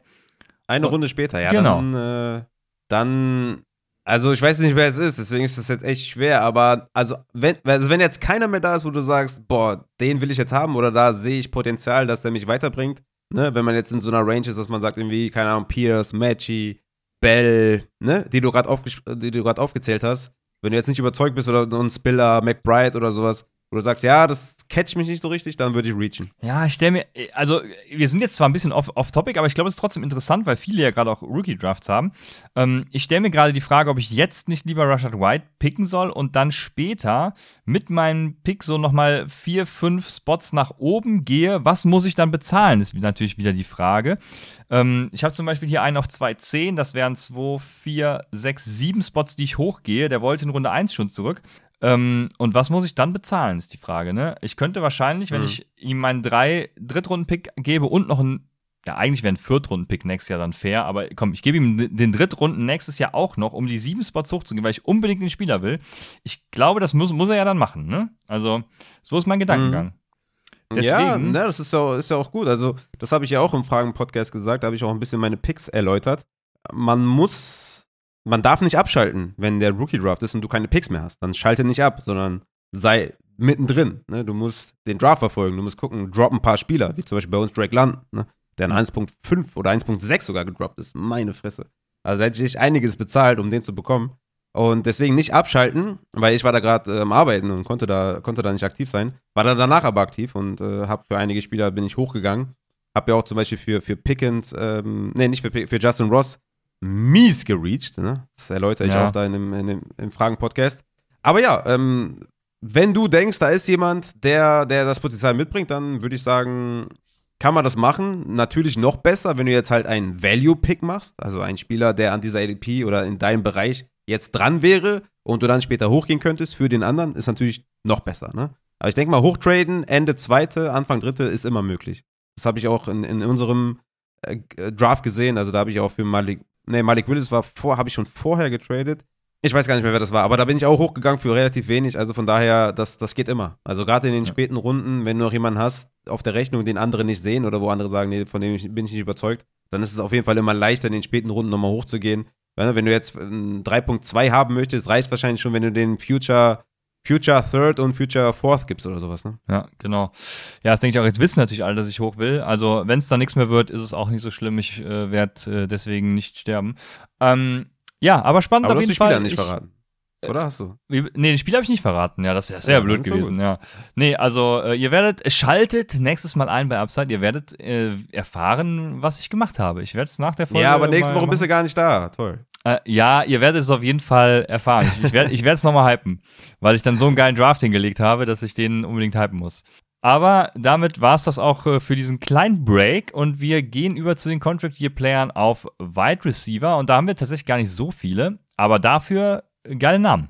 Eine. Runde später, ja. Genau. Dann, äh, dann, also ich weiß nicht, wer es ist, deswegen ist das jetzt echt schwer, aber also wenn, also wenn jetzt keiner mehr da ist, wo du sagst, boah, den will ich jetzt haben oder da sehe ich Potenzial, dass der mich weiterbringt, ne, wenn man jetzt in so einer Range ist, dass man sagt irgendwie, keine Ahnung, Pierce, Matchy, Bell, ne, die du gerade aufgezählt hast, wenn du jetzt nicht überzeugt bist oder ein Spiller, McBride oder sowas, wo du sagst, ja, das catcht mich nicht so richtig, dann würde ich reachen. Ja, ich stelle mir, also wir sind jetzt zwar ein bisschen off-topic, off aber ich glaube, es ist trotzdem interessant, weil viele ja gerade auch Rookie-Drafts haben. Ähm, ich stelle mir gerade die Frage, ob ich jetzt nicht lieber Rashad White picken soll und dann später mit meinem Pick so nochmal vier, fünf Spots nach oben gehe. Was muss ich dann bezahlen, ist natürlich wieder die Frage. Ähm, ich habe zum Beispiel hier einen auf 2,10, das wären 2, 4, 6, 7 Spots, die ich hochgehe. Der wollte in Runde 1 schon zurück. Ähm, und was muss ich dann bezahlen, ist die Frage, ne? Ich könnte wahrscheinlich, wenn mhm. ich ihm meinen drei Drittrunden-Pick gebe und noch einen, ja, eigentlich wäre ein Viertrunden-Pick nächstes Jahr dann fair, aber komm, ich gebe ihm den Drittrunden nächstes Jahr auch noch, um die sieben Spots hochzugehen, weil ich unbedingt den Spieler will. Ich glaube, das muss, muss er ja dann machen, ne? Also, so ist mein Gedankengang. Mhm. Deswegen, ja, ne, das ist ja, ist ja auch gut. Also, das habe ich ja auch im Fragen-Podcast gesagt, da habe ich auch ein bisschen meine Picks erläutert. Man muss man darf nicht abschalten, wenn der Rookie Draft ist und du keine Picks mehr hast. Dann schalte nicht ab, sondern sei mittendrin. Ne? Du musst den Draft verfolgen, du musst gucken, drop ein paar Spieler, wie zum Beispiel bei uns Drake London, ne? der in 1.5 oder 1.6 sogar gedroppt ist. Meine Fresse. Also hätte ich einiges bezahlt, um den zu bekommen. Und deswegen nicht abschalten, weil ich war da gerade äh, am Arbeiten und konnte da, konnte da nicht aktiv sein. War da danach aber aktiv und äh, habe für einige Spieler bin ich hochgegangen. Hab ja auch zum Beispiel für, für Pickens, ähm, nee, nicht für, für Justin Ross, mies gereached. Ne? Das erläutere ich ja. auch da in dem, in dem, im Fragen-Podcast. Aber ja, ähm, wenn du denkst, da ist jemand, der, der das Potenzial mitbringt, dann würde ich sagen, kann man das machen. Natürlich noch besser, wenn du jetzt halt einen Value-Pick machst, also ein Spieler, der an dieser ADP oder in deinem Bereich jetzt dran wäre und du dann später hochgehen könntest für den anderen, ist natürlich noch besser. Ne? Aber ich denke mal, hochtraden, Ende zweite, Anfang dritte ist immer möglich. Das habe ich auch in, in unserem äh, Draft gesehen. Also da habe ich auch für Malik, Nee, Malik Willis war vor, habe ich schon vorher getradet. Ich weiß gar nicht mehr, wer das war, aber da bin ich auch hochgegangen für relativ wenig. Also von daher, das, das geht immer. Also gerade in den ja. späten Runden, wenn du noch jemanden hast auf der Rechnung, den andere nicht sehen oder wo andere sagen, nee, von dem bin ich nicht überzeugt, dann ist es auf jeden Fall immer leichter, in den späten Runden nochmal hochzugehen. Wenn du jetzt 3.2 haben möchtest, reicht wahrscheinlich schon, wenn du den Future Future Third und Future Fourth gibt's oder sowas, ne? Ja, genau. Ja, das denke ich auch. Jetzt wissen natürlich alle, dass ich hoch will. Also, wenn es da nichts mehr wird, ist es auch nicht so schlimm. Ich äh, werde äh, deswegen nicht sterben. Ähm, ja, aber spannend aber auf jeden Fall. Aber nicht ich, verraten. Oder hast du? Nee, den Spiel habe ich nicht verraten. Ja, das, das wäre ja, blöd gewesen. Gut. Ja. Nee, also äh, ihr werdet, schaltet nächstes Mal ein bei Upside. Ihr werdet äh, erfahren, was ich gemacht habe. Ich werde es nach der Folge. Ja, aber nächste Woche machen. bist du gar nicht da. Toll. Äh, ja, ihr werdet es auf jeden Fall erfahren. Ich, werde ich es nochmal hypen, weil ich dann so einen geilen Draft hingelegt habe, dass ich den unbedingt hypen muss. Aber damit war es das auch äh, für diesen kleinen Break und wir gehen über zu den Contract Year Playern auf Wide Receiver und da haben wir tatsächlich gar nicht so viele, aber dafür geile Namen.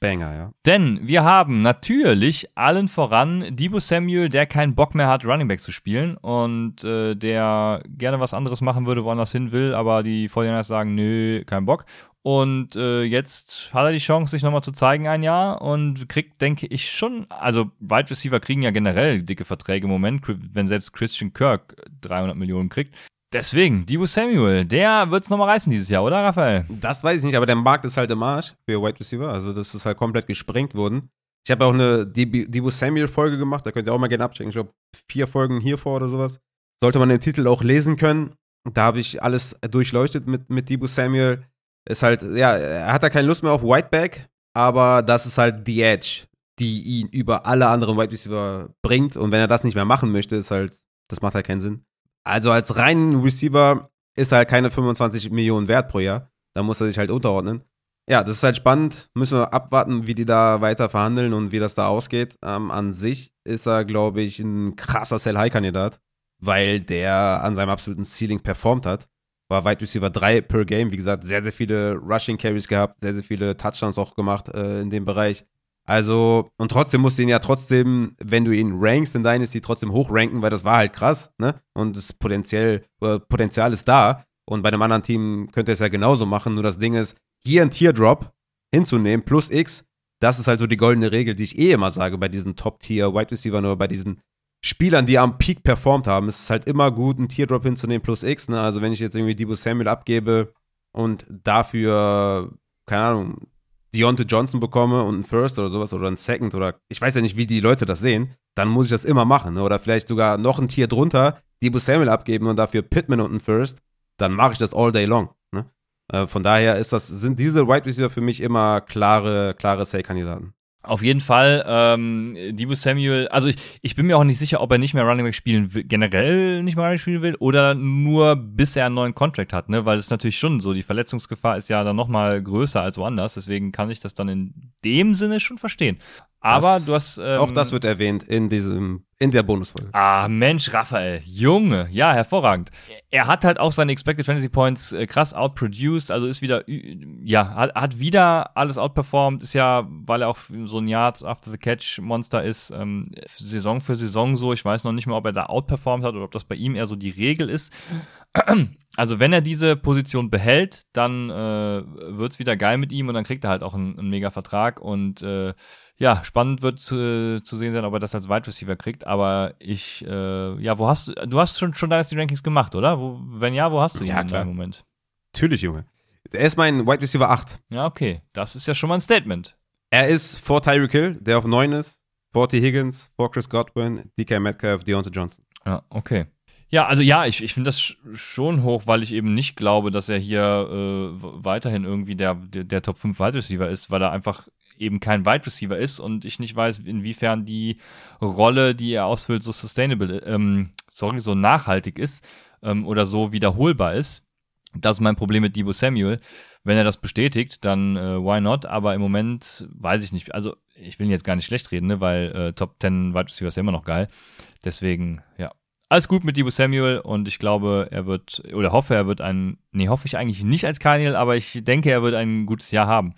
Banger, ja. Denn wir haben natürlich allen voran Debo Samuel, der keinen Bock mehr hat, Running Back zu spielen und äh, der gerne was anderes machen würde, woanders hin will, aber die 49 sagen, nö, kein Bock. Und äh, jetzt hat er die Chance, sich nochmal zu zeigen ein Jahr und kriegt, denke ich, schon, also Wide Receiver kriegen ja generell dicke Verträge im Moment, wenn selbst Christian Kirk 300 Millionen kriegt. Deswegen, Dibu Samuel, der wird es nochmal reißen dieses Jahr, oder Raphael? Das weiß ich nicht, aber der Markt ist halt im Arsch für Wide Receiver. Also, das ist halt komplett gesprengt worden. Ich habe auch eine Dibu Samuel-Folge gemacht, da könnt ihr auch mal gerne abchecken. Ich glaube, vier Folgen hier vor oder sowas. Sollte man den Titel auch lesen können. Da habe ich alles durchleuchtet mit, mit Dibu Samuel. Ist halt, ja, er hat da keine Lust mehr auf Whiteback, aber das ist halt die Edge, die ihn über alle anderen Wide Receiver bringt. Und wenn er das nicht mehr machen möchte, ist halt, das macht halt keinen Sinn. Also als reinen Receiver ist er halt keine 25 Millionen wert pro Jahr. Da muss er sich halt unterordnen. Ja, das ist halt spannend. Müssen wir abwarten, wie die da weiter verhandeln und wie das da ausgeht. Ähm, an sich ist er, glaube ich, ein krasser Sell-High-Kandidat, weil der an seinem absoluten Ceiling performt hat. War Wide Receiver 3 per Game. Wie gesagt, sehr, sehr viele Rushing Carries gehabt, sehr, sehr viele Touchdowns auch gemacht äh, in dem Bereich. Also, und trotzdem musst du ihn ja trotzdem, wenn du ihn rankst in Dynasty, trotzdem hochranken, weil das war halt krass, ne? Und das Potenzial, äh, Potenzial ist da. Und bei einem anderen Team könnte es ja genauso machen. Nur das Ding ist, hier ein Teardrop hinzunehmen, plus X, das ist halt so die goldene Regel, die ich eh immer sage bei diesen Top-Tier-Wide Receiver, nur bei diesen Spielern, die am Peak performt haben. Es ist halt immer gut, einen Teardrop hinzunehmen, plus X, ne? Also, wenn ich jetzt irgendwie Debo Samuel abgebe und dafür, keine Ahnung, Deontay Johnson bekomme und einen First oder sowas oder einen Second oder ich weiß ja nicht, wie die Leute das sehen, dann muss ich das immer machen. Ne? Oder vielleicht sogar noch ein Tier drunter, Debo Samuel abgeben und dafür Pittman und einen First, dann mache ich das all day long. Ne? Äh, von daher ist das, sind diese Wide Receiver für mich immer klare, klare Sale-Kandidaten. Auf jeden Fall, ähm, Debo Samuel, also ich, ich bin mir auch nicht sicher, ob er nicht mehr Running Back spielen will, generell nicht mehr Running Back spielen will oder nur bis er einen neuen Contract hat, ne? Weil es natürlich schon so, die Verletzungsgefahr ist ja dann nochmal größer als woanders, deswegen kann ich das dann in dem Sinne schon verstehen. Aber das, du hast. Ähm, auch das wird erwähnt in diesem, in der Bonusfolge. Ah, Mensch, Raphael, Junge, ja, hervorragend. Er hat halt auch seine Expected Fantasy Points äh, krass outproduced, also ist wieder, ja, hat, hat wieder alles outperformed, ist ja, weil er auch so ein Yards after the Catch Monster ist, ähm, Saison für Saison so. Ich weiß noch nicht mal, ob er da outperformed hat oder ob das bei ihm eher so die Regel ist. Also, wenn er diese Position behält, dann äh, wird es wieder geil mit ihm und dann kriegt er halt auch einen, einen mega Vertrag und äh, ja, spannend wird zu, zu sehen sein, ob er das als Wide Receiver kriegt. Aber ich, äh, ja, wo hast du, du hast schon, schon Dynasty Rankings gemacht, oder? Wo, wenn ja, wo hast du ihn ja, klar. im Moment? Natürlich, Junge. Er ist mein Wide Receiver 8. Ja, okay. Das ist ja schon mal ein Statement. Er ist vor Tyreek Hill, der auf 9 ist, vor T. Higgins, vor Chris Godwin, DK Metcalf, Deontay Johnson. Ja, okay. Ja, also ja, ich, ich finde das schon hoch, weil ich eben nicht glaube, dass er hier äh, weiterhin irgendwie der, der, der Top 5 Wide Receiver ist, weil er einfach eben kein Wide Receiver ist und ich nicht weiß, inwiefern die Rolle, die er ausfüllt, so sustainable, ähm, sorry, so nachhaltig ist ähm, oder so wiederholbar ist. Das ist mein Problem mit Debo Samuel. Wenn er das bestätigt, dann äh, why not? Aber im Moment weiß ich nicht. Also ich will ihn jetzt gar nicht schlecht reden, ne? weil äh, Top 10 Wide Receiver ist ja immer noch geil. Deswegen, ja, alles gut mit Debo Samuel und ich glaube, er wird, oder hoffe, er wird ein, nee, hoffe ich eigentlich nicht als Cardinal, aber ich denke, er wird ein gutes Jahr haben.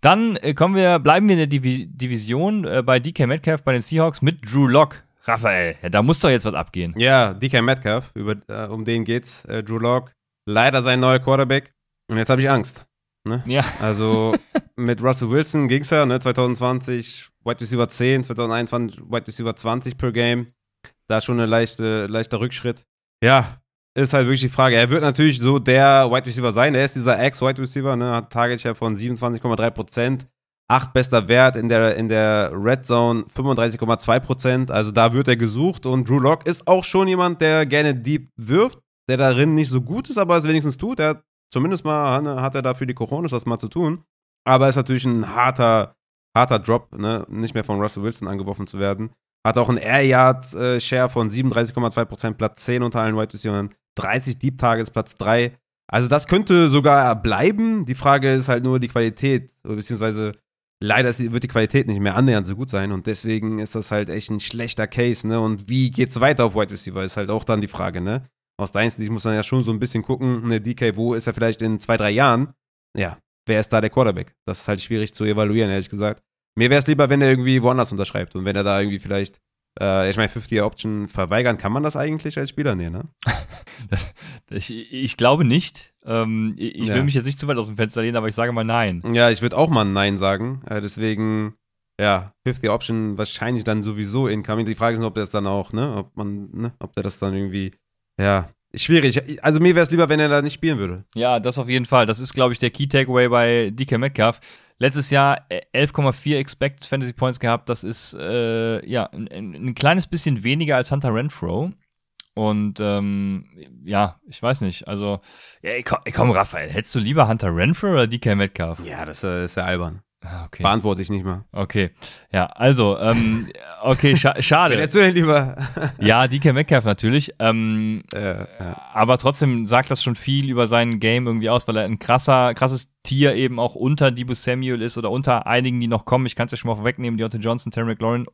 Dann äh, kommen wir, bleiben wir in der Divi Division äh, bei DK Metcalf bei den Seahawks mit Drew Lock. Raphael, ja, da muss doch jetzt was abgehen. Ja, DK Metcalf, über, äh, um den geht's. Äh, Drew Lock, leider sein neuer Quarterback. Und jetzt habe ich Angst. Ne? Ja. Also [laughs] mit Russell Wilson ging's ja, ne? 2020 Wide Receiver 10, 2021 Wide Receiver 20 per Game. Da schon ein leichte, leichter Rückschritt. Ja, ist halt wirklich die Frage. Er wird natürlich so der Wide Receiver sein. Er ist dieser Ex-Wide Receiver, ne? hat Target Share von 27,3 Prozent. Acht bester Wert in der, in der Red Zone, 35,2 Prozent. Also da wird er gesucht. Und Drew Lock ist auch schon jemand, der gerne deep wirft, der darin nicht so gut ist, aber es wenigstens tut. Er zumindest mal ne, hat er dafür die Coronas das mal zu tun. Aber ist natürlich ein harter, harter Drop, ne? nicht mehr von Russell Wilson angeworfen zu werden. Hat auch einen Air Yard Share von 37,2%, Platz 10 unter allen Wide Receivers. 30 Deep Targets, Platz 3. Also das könnte sogar bleiben. Die Frage ist halt nur die Qualität, beziehungsweise leider wird die Qualität nicht mehr annähernd so gut sein und deswegen ist das halt echt ein schlechter Case, ne? Und wie geht's weiter auf Wide Receiver ist halt auch dann die Frage, ne? Aus Dynasty muss man ja schon so ein bisschen gucken, ne, DK, wo ist er vielleicht in zwei, drei Jahren? Ja, wer ist da der Quarterback? Das ist halt schwierig zu evaluieren, ehrlich gesagt. Mir wäre es lieber, wenn er irgendwie woanders unterschreibt und wenn er da irgendwie vielleicht äh, ich meine, 50-Option verweigern, kann man das eigentlich als Spieler? Nee, ne? [laughs] ich, ich, glaube nicht. Ähm, ich ja. will mich jetzt nicht zu weit aus dem Fenster lehnen, aber ich sage mal nein. Ja, ich würde auch mal Nein sagen. Äh, deswegen, ja, 50-Option wahrscheinlich dann sowieso incoming. Die Frage ist nur, ob der das dann auch, ne, ob man, ne, ob der das dann irgendwie, ja, Schwierig. Also mir wäre es lieber, wenn er da nicht spielen würde. Ja, das auf jeden Fall. Das ist, glaube ich, der Key Takeaway bei DK Metcalf. Letztes Jahr 11,4 äh, Expected Fantasy Points gehabt. Das ist äh, ja ein, ein, kleines bisschen weniger als Hunter Renfro. Und ähm, ja, ich weiß nicht. Also, ja, komm, komm, Raphael, hättest du lieber Hunter Renfro oder DK Metcalf? Ja, das äh, ist ja albern. Ah, okay. Beantworte ich nicht mal. Okay. Ja, also, ähm, [laughs] okay, scha schade. Wer du denn lieber? [laughs] ja, DK Metcalf natürlich. Ähm, äh, ja. Aber trotzdem sagt das schon viel über sein Game irgendwie aus, weil er ein krasser, krasses Tier eben auch unter Debo Samuel ist oder unter einigen, die noch kommen. Ich kann es ja schon mal vorwegnehmen, Deontay Johnson, Terry McLaurin.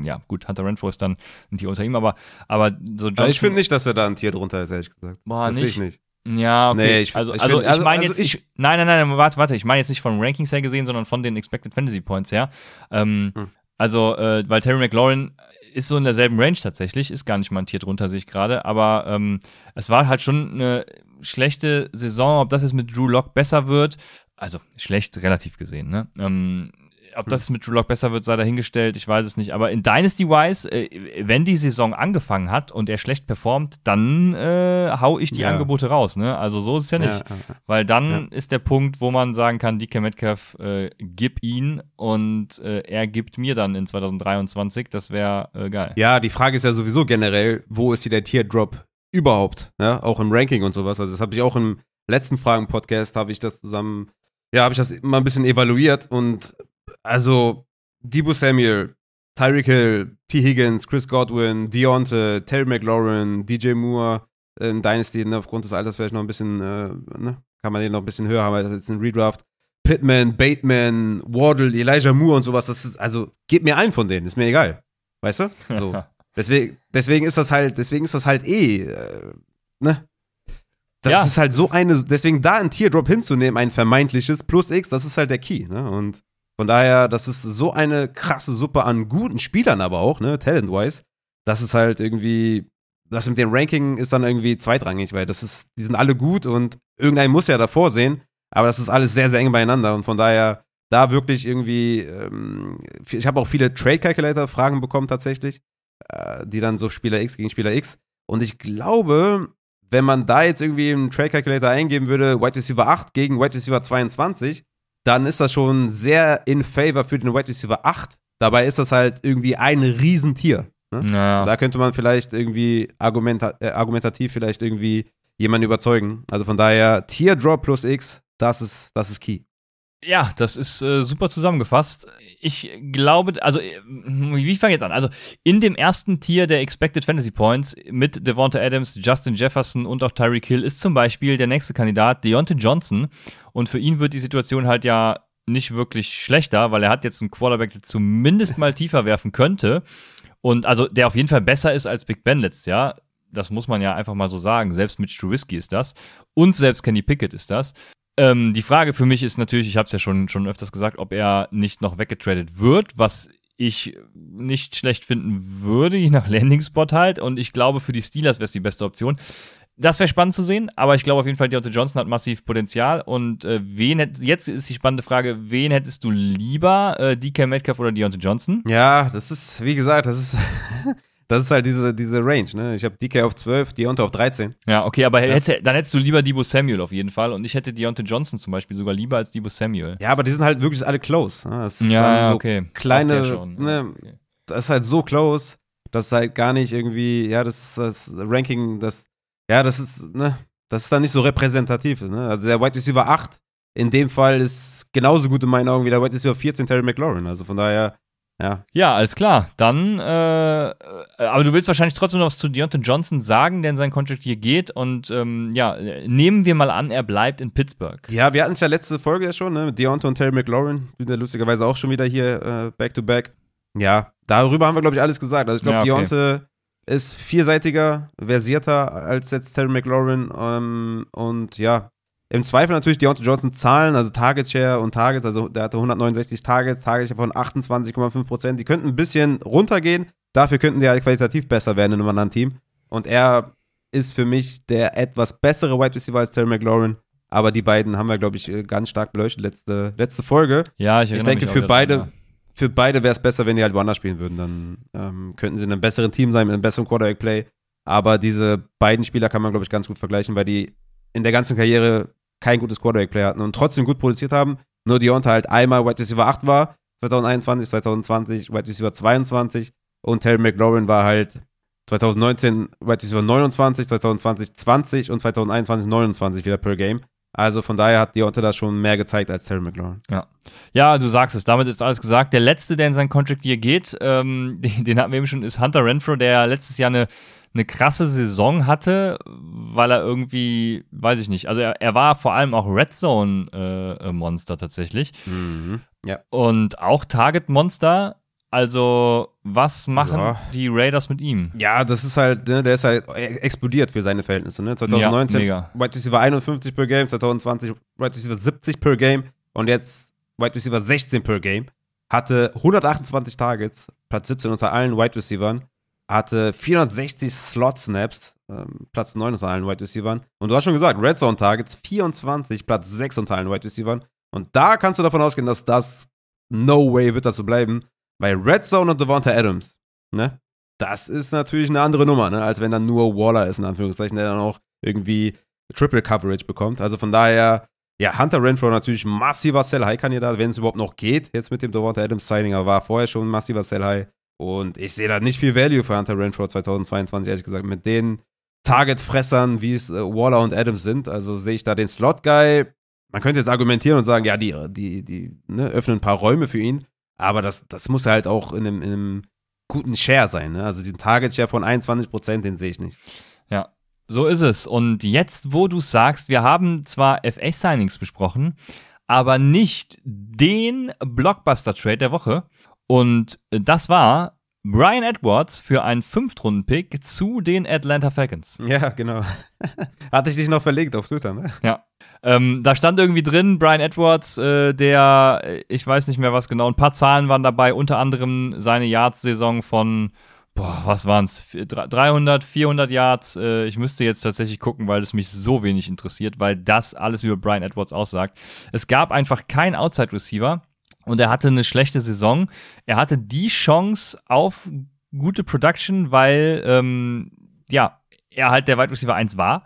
Ja, gut, Hunter Renfro ist dann ein Tier unter ihm, aber, aber so Johnson. ich finde nicht, dass er da ein Tier drunter ist, ehrlich gesagt. Boah, das nicht. Ich nicht. Ja, okay. Nee, ich, also, ich, also, also, ich meine also jetzt ich, nicht, nein, nein, nein, warte, warte, ich meine jetzt nicht von Rankings her gesehen, sondern von den Expected Fantasy Points her. Ähm, hm. Also, äh, weil Terry McLaurin ist so in derselben Range tatsächlich, ist gar nicht mal ein Tier drunter, sehe ich gerade, aber ähm, es war halt schon eine schlechte Saison, ob das jetzt mit Drew Lock besser wird, also schlecht relativ gesehen, ne? Ähm, ob das mit Drew Lock besser wird, sei dahingestellt, ich weiß es nicht. Aber in Dynasty-Wise, äh, wenn die Saison angefangen hat und er schlecht performt, dann äh, hau ich die ja. Angebote raus. Ne? Also so ist es ja nicht. Ja, ja, Weil dann ist der Punkt, wo man sagen kann, DK Metcalf, äh, gib ihn und äh, er gibt mir dann in 2023. Das wäre äh, geil. Ja, die Frage ist ja sowieso generell, wo ist hier der Tier-Drop überhaupt? Ja? Auch im Ranking und sowas. Also das habe ich auch im letzten Fragen-Podcast habe ich das zusammen, ja, habe ich das mal ein bisschen evaluiert und also Debo Samuel, Tyreek Hill, T. Higgins, Chris Godwin, Deonte, Terry McLaurin, DJ Moore in Dynasty, ne, aufgrund des Alters vielleicht noch ein bisschen, äh, ne, kann man den noch ein bisschen höher haben, weil das jetzt ein Redraft. Pittman, Bateman, Wardle, Elijah Moore und sowas, das ist, also, geht mir ein von denen, ist mir egal. Weißt du? So. [laughs] deswegen, deswegen ist das halt, deswegen ist das halt eh, äh, ne? Das ja. ist halt so eine, deswegen da ein Teardrop hinzunehmen, ein vermeintliches Plus X, das ist halt der Key, ne? Und von daher, das ist so eine krasse Suppe an guten Spielern aber auch, ne, talent-wise. Das ist halt irgendwie, das mit dem Ranking ist dann irgendwie zweitrangig, weil das ist, die sind alle gut und irgendein muss ja davor sehen, aber das ist alles sehr, sehr eng beieinander und von daher da wirklich irgendwie, ähm, ich habe auch viele Trade Calculator Fragen bekommen tatsächlich, äh, die dann so Spieler X gegen Spieler X und ich glaube, wenn man da jetzt irgendwie im Trade Calculator eingeben würde, Wide Receiver 8 gegen Wide Receiver 22, dann ist das schon sehr in favor für den Wide Receiver 8. Dabei ist das halt irgendwie ein Riesentier. Ne? Ja. Da könnte man vielleicht irgendwie argumenta äh, argumentativ vielleicht irgendwie jemanden überzeugen. Also von daher, Tier Drop plus X, das ist, das ist key. Ja, das ist äh, super zusammengefasst. Ich glaube, also, äh, wie fange ich jetzt an? Also, in dem ersten Tier der Expected Fantasy Points mit Devonta Adams, Justin Jefferson und auch Tyreek Hill ist zum Beispiel der nächste Kandidat Deontay Johnson. Und für ihn wird die Situation halt ja nicht wirklich schlechter, weil er hat jetzt einen Quarterback, der zumindest mal tiefer [laughs] werfen könnte. Und also, der auf jeden Fall besser ist als Big Ben letztes Jahr. Das muss man ja einfach mal so sagen. Selbst mit Trubisky ist das. Und selbst Kenny Pickett ist das. Ähm, die Frage für mich ist natürlich, ich habe es ja schon, schon öfters gesagt, ob er nicht noch weggetradet wird, was ich nicht schlecht finden würde, je nach Landing-Spot halt. Und ich glaube, für die Steelers wäre es die beste Option. Das wäre spannend zu sehen, aber ich glaube auf jeden Fall, Deontay Johnson hat massiv Potenzial. Und äh, wen hätt, jetzt ist die spannende Frage, wen hättest du lieber, äh, DK Metcalf oder Deontay Johnson? Ja, das ist, wie gesagt, das ist [laughs] Das ist halt diese, diese Range, ne? Ich habe DK auf 12, Deontay auf 13. Ja, okay, aber ja. Hätte, dann hättest du lieber Debo Samuel auf jeden Fall und ich hätte Deontay Johnson zum Beispiel sogar lieber als Debo Samuel. Ja, aber die sind halt wirklich alle close. Ne? Das ist ja, so okay. kleine, schon, ne? Okay. Das ist halt so close, dass halt gar nicht irgendwie, ja, das, das Ranking, das, ja, das ist, ne? Das ist dann nicht so repräsentativ, ne? Also der White Receiver 8 in dem Fall ist genauso gut in meinen Augen wie der White Receiver 14 Terry McLaurin. Also von daher, ja. Ja, alles klar. Dann, äh, äh, aber du willst wahrscheinlich trotzdem noch was zu Deontay Johnson sagen, denn sein Contract hier geht. Und ähm, ja, nehmen wir mal an, er bleibt in Pittsburgh. Ja, wir hatten es ja letzte Folge ja schon, ne? Mit Deontay und Terry McLaurin. Sind ja lustigerweise auch schon wieder hier äh, back to back. Ja, darüber haben wir, glaube ich, alles gesagt. Also ich glaube, ja, okay. Deontay ist vielseitiger, versierter als jetzt Terry McLaurin. Ähm, und ja, im Zweifel natürlich Deontay Johnson Zahlen, also Target Share und Targets, also der hatte 169 Targets, Target Share von 28,5 Prozent. Die könnten ein bisschen runtergehen, dafür könnten die halt qualitativ besser werden in einem anderen Team. Und er ist für mich der etwas bessere Wide Receiver als Terry McLaurin. Aber die beiden haben wir, glaube ich, ganz stark beleuchtet, letzte, letzte Folge. Ja, ich, ich denke, für beide, für beide wäre es besser, wenn die halt woanders spielen würden. Dann ähm, könnten sie in einem besseren Team sein, mit einem besseren Quarterback-Play. Aber diese beiden Spieler kann man, glaube ich, ganz gut vergleichen, weil die in der ganzen Karriere kein gutes Quarterback-Play hatten und trotzdem gut produziert haben. Nur Deontay halt einmal Wide Receiver 8 war, 2021, 2020 Wide Receiver 22 und Terry McLaurin war halt 2019 Wide Receiver 29, 2020 20 und 2021 29 wieder per Game. Also von daher hat Deontay da schon mehr gezeigt als Terry McLaurin. Ja. ja, du sagst es, damit ist alles gesagt. Der letzte, der in seinen Contract hier geht, ähm, [laughs] den, den hatten wir eben schon, ist Hunter Renfro, der letztes Jahr eine eine krasse Saison hatte, weil er irgendwie, weiß ich nicht, also er, er war vor allem auch Red Zone äh, Monster tatsächlich. Mhm. Ja. Und auch Target Monster. Also, was machen ja. die Raiders mit ihm? Ja, das ist halt, ne, der ist halt explodiert für seine Verhältnisse. Ne? 2019 ja, Wide Receiver 51 per Game, 2020 Wide Receiver 70 per Game und jetzt Wide Receiver 16 per Game. Hatte 128 Targets, Platz 17 unter allen Wide Receivern hatte 460 Slot-Snaps, ähm, Platz 9 unter allen Wide Receivers. Und du hast schon gesagt, Red Zone Targets 24, Platz 6 unter allen Wide Receivers. Und da kannst du davon ausgehen, dass das no way wird das so bleiben, weil Red Zone und Devonta Adams, ne? Das ist natürlich eine andere Nummer, ne? Als wenn dann nur Waller ist, in Anführungszeichen, der dann auch irgendwie Triple Coverage bekommt. Also von daher, ja, Hunter Renfro natürlich massiver Sell-High-Kandidat, wenn es überhaupt noch geht, jetzt mit dem Devonta Adams Signing, aber war vorher schon massiver Sell-High. Und ich sehe da nicht viel Value für Hunter Renfro 2022, ehrlich gesagt. Mit den Target-Fressern, wie es äh, Waller und Adams sind. Also sehe ich da den Slot-Guy. Man könnte jetzt argumentieren und sagen, ja, die, die, die ne, öffnen ein paar Räume für ihn. Aber das, das muss halt auch in einem, in einem guten Share sein. Ne? Also diesen Target-Share von 21 Prozent, den sehe ich nicht. Ja, so ist es. Und jetzt, wo du sagst, wir haben zwar FA-Signings besprochen, aber nicht den Blockbuster-Trade der Woche. Und das war Brian Edwards für einen Fünftrunden-Pick zu den Atlanta Falcons. Ja, genau. [laughs] Hatte ich dich noch verlegt auf Twitter, ne? Ja. Ähm, da stand irgendwie drin, Brian Edwards, äh, der, ich weiß nicht mehr was genau, ein paar Zahlen waren dabei, unter anderem seine Yards-Saison von, boah, was waren es, 300, 400 Yards. Äh, ich müsste jetzt tatsächlich gucken, weil es mich so wenig interessiert, weil das alles über Brian Edwards aussagt. Es gab einfach keinen Outside-Receiver und er hatte eine schlechte Saison. Er hatte die Chance auf gute Production, weil, ähm, ja, er halt der Wide Receiver 1 war.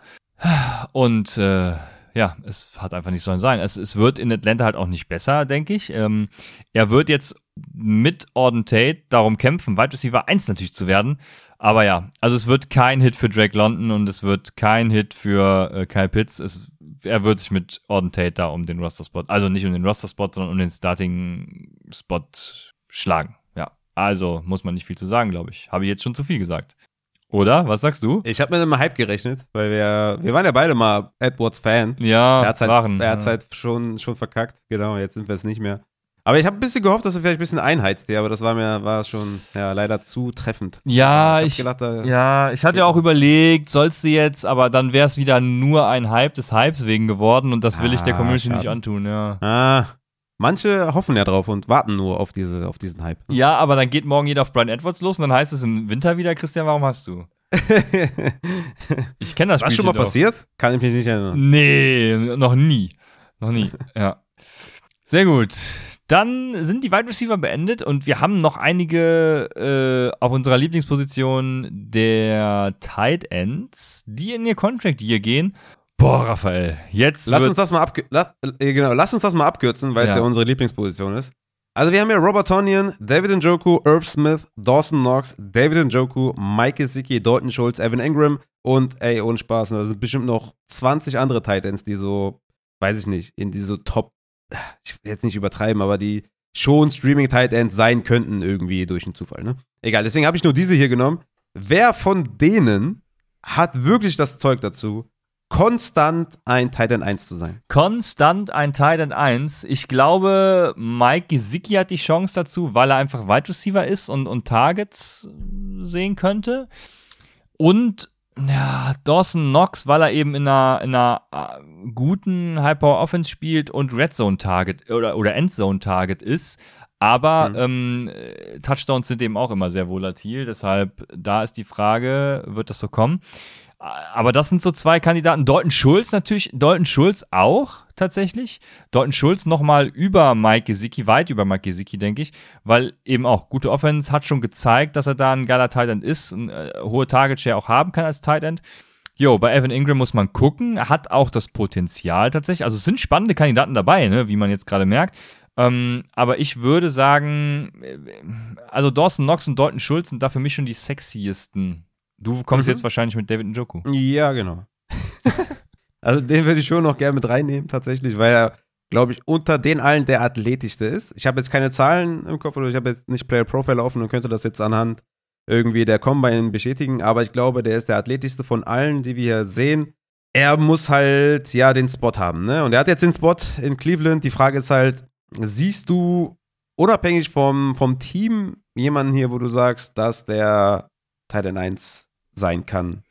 Und äh, ja, es hat einfach nicht sollen sein. Es, es wird in Atlanta halt auch nicht besser, denke ich. Ähm, er wird jetzt mit Auden Tate darum kämpfen, Wide Receiver 1 natürlich zu werden. Aber ja, also es wird kein Hit für Drake London und es wird kein Hit für äh, Kyle Pitts. Es er wird sich mit Auden Tate da um den Roster-Spot, also nicht um den Roster-Spot, sondern um den Starting-Spot schlagen. Ja, also muss man nicht viel zu sagen, glaube ich. Habe ich jetzt schon zu viel gesagt. Oder? Was sagst du? Ich habe mit einem Hype gerechnet, weil wir, wir waren ja beide mal Edwards Fan. Ja, er hat halt, waren. Er hat ja. halt schon, schon verkackt. Genau, jetzt sind wir es nicht mehr. Aber ich habe ein bisschen gehofft, dass du vielleicht ein bisschen einheizt, aber das war mir war schon ja, leider zu treffend. Ja, ich, ich, gedacht, da ja, ich hatte ja auch überlegt, sollst du jetzt, aber dann wäre es wieder nur ein Hype des Hypes wegen geworden und das will ich der Ah, Community schade. nicht antun, ja. Ah, manche hoffen ja drauf und warten nur auf, diese, auf diesen Hype. Ja, aber dann geht morgen jeder auf Brian Edwards los und dann heißt es im Winter wieder, Christian, warum hast du? [laughs] Ich kenne das Spiel schon mal passiert? Kann ich mich nicht erinnern. Nee, noch nie. Noch nie, ja. Sehr gut. Dann sind die Wide Receiver beendet und wir haben noch einige äh, auf unserer Lieblingsposition der Tight Ends, die in ihr Contract Year gehen. Boah, Raphael, jetzt Lass uns das mal abkür lass, äh, genau, lass uns das mal abkürzen, weil es Ja. ja unsere Lieblingsposition ist. Also wir haben hier Robert Tonyan, David Njoku, Irv Smith, Dawson Knox, David Njoku, Mike Gesicki, Dalton Schultz, Evan Ingram und ey, ohne Spaß, da sind bestimmt noch 20 andere Titans, die so, weiß ich nicht, in diese Top, ich will jetzt nicht übertreiben, aber die schon Streaming Titans sein könnten irgendwie durch einen Zufall, ne? Egal, deswegen habe ich nur diese hier genommen. Wer von denen hat wirklich das Zeug dazu, konstant ein Titan 1 zu sein? konstant ein Tight End 1. Ich glaube, Mike Gesicki hat die Chance dazu, weil er einfach Wide Receiver ist und, und Targets sehen könnte. Und ja, Dawson Knox, weil er eben in einer, in einer äh, guten High-Power-Offense spielt und Red Zone Target oder, oder Endzone Target ist. Aber Mhm. ähm, äh, Touchdowns sind eben auch immer sehr volatil. Deshalb, da ist die Frage, wird das so kommen? Aber das sind so zwei Kandidaten. Dalton Schulz natürlich, Dalton Schulz auch tatsächlich. Dalton Schulz nochmal über Mike Gesicki, weit über Mike Gesicki, denke ich, weil eben auch gute Offense hat schon gezeigt, dass er da ein geiler Tight End ist, eine äh, hohe Target Share auch haben kann als Tight End. Jo, bei Evan Ingram muss man gucken. Hat auch das Potenzial tatsächlich. Also es sind spannende Kandidaten dabei, ne, wie man jetzt gerade merkt. Ähm, aber ich würde sagen, äh, also Dawson Knox und Dalton Schulz sind da für mich schon die sexiesten. Du kommst Mhm. jetzt wahrscheinlich mit David Njoku. Ja, genau. [laughs] also den würde ich schon noch gerne mit reinnehmen, tatsächlich, weil er, glaube ich, unter den allen der athletischste ist. Ich habe jetzt keine Zahlen im Kopf oder ich habe jetzt nicht Player Profile offen und könnte das jetzt anhand irgendwie der Combine bestätigen, aber ich glaube, der ist der athletischste von allen, die wir hier sehen. Er muss halt, ja, den Spot haben, ne? Und er hat jetzt den Spot in Cleveland. Die Frage ist halt, siehst du unabhängig vom, vom Team jemanden hier, wo du sagst, dass der Titan 1 sein kann?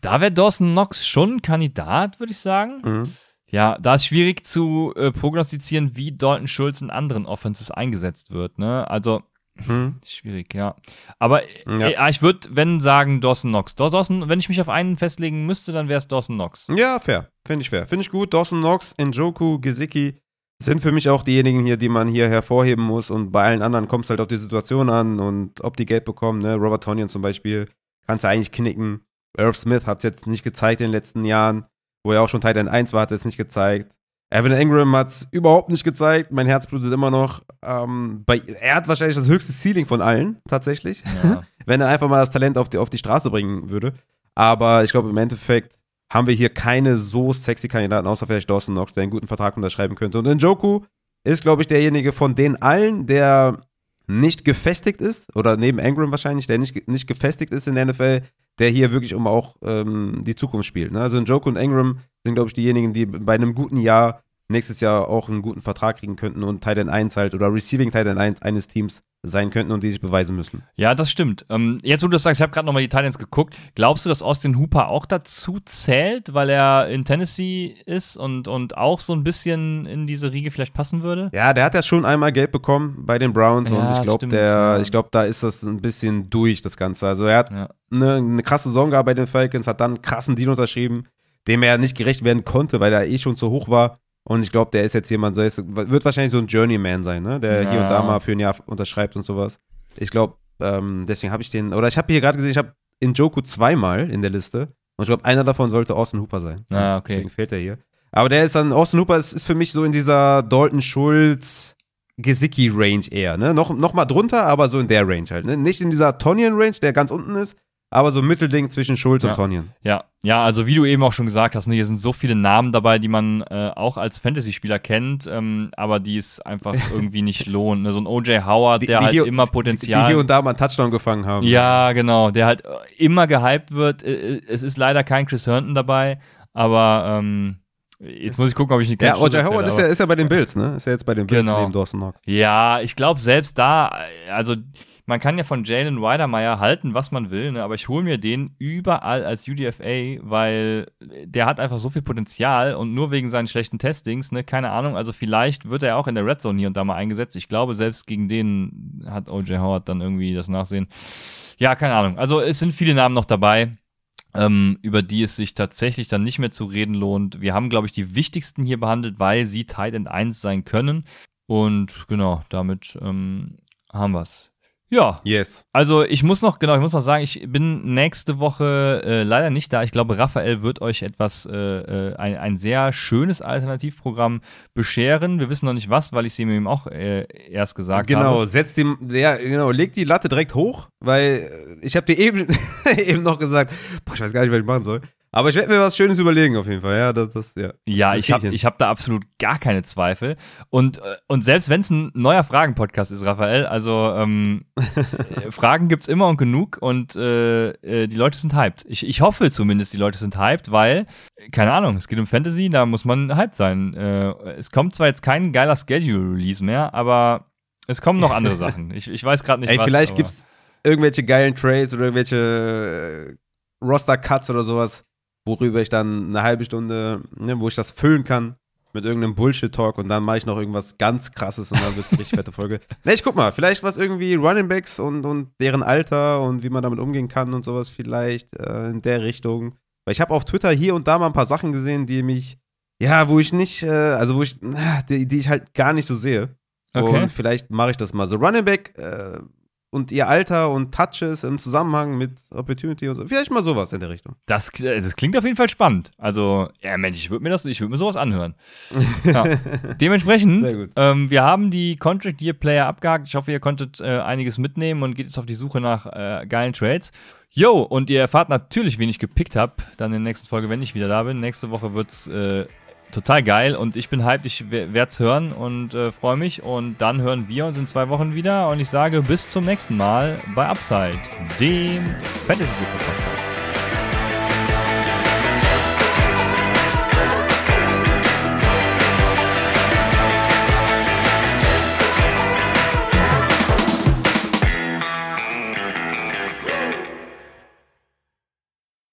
Da wäre Dawson Knox schon ein Kandidat, würde ich sagen. Mhm. Ja, da ist schwierig zu äh, prognostizieren, wie Dalton Schulz in anderen Offenses eingesetzt wird. Ne? Also, Mhm. schwierig, ja. Aber Ja. äh, ich würde, wenn, sagen Dawson Knox. Daw- Dawson, wenn ich mich auf einen festlegen müsste, dann wäre es Dawson Knox. Ja, fair. Finde ich fair. Finde ich gut. Dawson Knox, Njoku, Gesicki sind für mich auch diejenigen hier, die man hier hervorheben muss. Und bei allen anderen kommt es halt auf die Situation an und ob die Geld bekommen. Ne? Robert Tonyan zum Beispiel kannst du eigentlich knicken. Irv Smith hat es jetzt nicht gezeigt in den letzten Jahren. Wo er auch schon Titan 1 war, hat er es nicht gezeigt. Evan Ingram hat es überhaupt nicht gezeigt. Mein Herz blutet immer noch. Ähm, bei, er hat wahrscheinlich das höchste Ceiling von allen, tatsächlich Ja. [laughs] wenn er einfach mal das Talent auf die, auf die Straße bringen würde. Aber ich glaube, im Endeffekt haben wir hier keine so sexy Kandidaten, außer vielleicht Dawson Knox, der einen guten Vertrag unterschreiben könnte. Und Njoku ist, glaube ich, derjenige von den allen, der nicht gefestigt ist, oder neben Ingram wahrscheinlich, der nicht, nicht gefestigt ist in der NFL, der hier wirklich um auch ähm, die Zukunft spielt. Ne? Also Njoku und Ingram sind, glaube ich, diejenigen, die bei einem guten Jahr nächstes Jahr auch einen guten Vertrag kriegen könnten und Titan 1 halt oder Receiving Titan 1 eines Teams sein könnten und die sich beweisen müssen. Ja, das stimmt. Ähm, jetzt, wo du das sagst, ich habe gerade nochmal die Titans geguckt. Glaubst du, dass Austin Hooper auch dazu zählt, weil er in Tennessee ist und, und auch so ein bisschen in diese Riege vielleicht passen würde? Ja, der hat ja schon einmal Geld bekommen bei den Browns ja, und ich glaube, der, ja. da ist das ein bisschen durch, das Ganze. Also er hat ja. eine, eine krasse Saison gehabt bei den Falcons, hat dann einen krassen Deal unterschrieben, dem er nicht gerecht werden konnte, weil er eh schon zu hoch war. Und ich glaube, der ist jetzt jemand, so ist, wird wahrscheinlich so ein Journeyman sein, ne? der ja. hier und da mal für ein Jahr unterschreibt und sowas. Ich glaube, ähm, deswegen habe ich den, oder ich habe hier gerade gesehen, ich habe Njoku zweimal in der Liste. Und ich glaube, einer davon sollte Austin Hooper sein. Ah, okay. Deswegen fehlt er hier. Aber der ist dann, Austin Hooper ist, ist für mich so in dieser Dalton Schulz, Gesicki-Range eher, ne? Noch, noch mal drunter, aber so in der Range halt, ne? Nicht in dieser Tonyan-Range, der ganz unten ist, aber so ein Mittelding zwischen Schulz ja. und Tonyan. Ja, ja, also wie du eben auch schon gesagt hast, ne, hier sind so viele Namen dabei, die man äh, auch als Fantasy-Spieler kennt, ähm, aber die es einfach [laughs] irgendwie nicht lohnt. Ne? So ein O.J. Howard, die, der die halt hier, immer Potenzial. Die, die hier und da mal einen Touchdown gefangen haben. Ja, genau, der halt immer gehypt wird. Äh, es ist leider kein Chris Herndon dabei, aber ähm, Jetzt muss ich gucken, ob ich nicht Ja, O.J. Howard ist ja, ist ja bei den Bills, ne? Ist ja jetzt bei den Bills genau. neben Dawson Knox. Ja, ich glaube selbst da, also man kann ja von Jalen Weidermeyer halten, was man will, ne? aber ich hole mir den überall als UDFA, weil der hat einfach so viel Potenzial und nur wegen seinen schlechten Testings, ne, keine Ahnung, also vielleicht wird er auch in der Red Zone hier und da mal eingesetzt. Ich glaube, selbst gegen den hat OJ Howard dann irgendwie das Nachsehen. Ja, keine Ahnung. Also es sind viele Namen noch dabei. Ähm, über die es sich tatsächlich dann nicht mehr zu reden lohnt. Wir haben, glaube ich, die wichtigsten hier behandelt, weil sie Tight End 1 sein können. Und genau, damit ähm, haben wir es. Ja. Yes. Also ich muss noch, genau, ich muss noch sagen, ich bin nächste Woche äh, leider nicht da. Ich glaube, Raphael wird euch etwas, äh, äh, ein, ein sehr schönes Alternativprogramm bescheren. Wir wissen noch nicht was, weil ich es ihm auch äh, erst gesagt genau, habe. Genau, setzt dem, ja, genau, leg die Latte direkt hoch, weil äh, ich habe dir eben, [laughs] eben noch gesagt, boah, ich weiß gar nicht, was ich machen soll. Aber ich werde mir was Schönes überlegen auf jeden Fall. Ja, das, das, ja. ja das ich habe hab da absolut gar keine Zweifel. Und, äh, und selbst wenn es ein neuer Fragen-Podcast ist, Raphael, also ähm, äh, [laughs] Fragen gibt es immer und genug und äh, äh, die Leute sind hyped. Ich, ich hoffe zumindest, die Leute sind hyped, weil, keine Ahnung, es geht um Fantasy, da muss man hyped sein. Äh, es kommt zwar jetzt kein geiler Schedule-Release mehr, aber es kommen noch andere [laughs] Sachen. Ich, ich weiß gerade nicht, Ey, was. Vielleicht gibt es irgendwelche geilen Trades oder irgendwelche Roster-Cuts oder sowas worüber ich dann eine halbe Stunde, ne, wo ich das füllen kann mit irgendeinem Bullshit-Talk und dann mache ich noch irgendwas ganz krasses und dann wird es eine richtig fette Folge. [laughs] Ne, ich guck mal, vielleicht was irgendwie Running Backs und, und deren Alter und wie man damit umgehen kann und sowas vielleicht äh, in der Richtung. Weil ich habe auf Twitter hier und da mal ein paar Sachen gesehen, die mich, ja, wo ich nicht, äh, also wo ich, die, die ich halt gar nicht so sehe. Okay. Und vielleicht mache ich das mal. So Running Back, äh, und ihr Alter und Touches im Zusammenhang mit Opportunity und so. Vielleicht mal sowas in der Richtung. Das, das klingt auf jeden Fall spannend. Also, ja, Mensch, ich würde mir das, ich würde mir sowas anhören. [laughs] ja. Dementsprechend, ähm, wir haben die Contract Year Player abgehakt. Ich hoffe, ihr konntet äh, einiges mitnehmen und geht jetzt auf die Suche nach äh, geilen Trades. Yo, und ihr erfahrt natürlich, wen ich gepickt habe, dann in der nächsten Folge, wenn ich wieder da bin. Nächste Woche wird's äh, total geil und ich bin hyped, ich werde es hören und äh, freue mich. Und dann hören wir uns in zwei Wochen wieder und ich sage bis zum nächsten Mal bei Upside, dem Fantasy Football Podcast.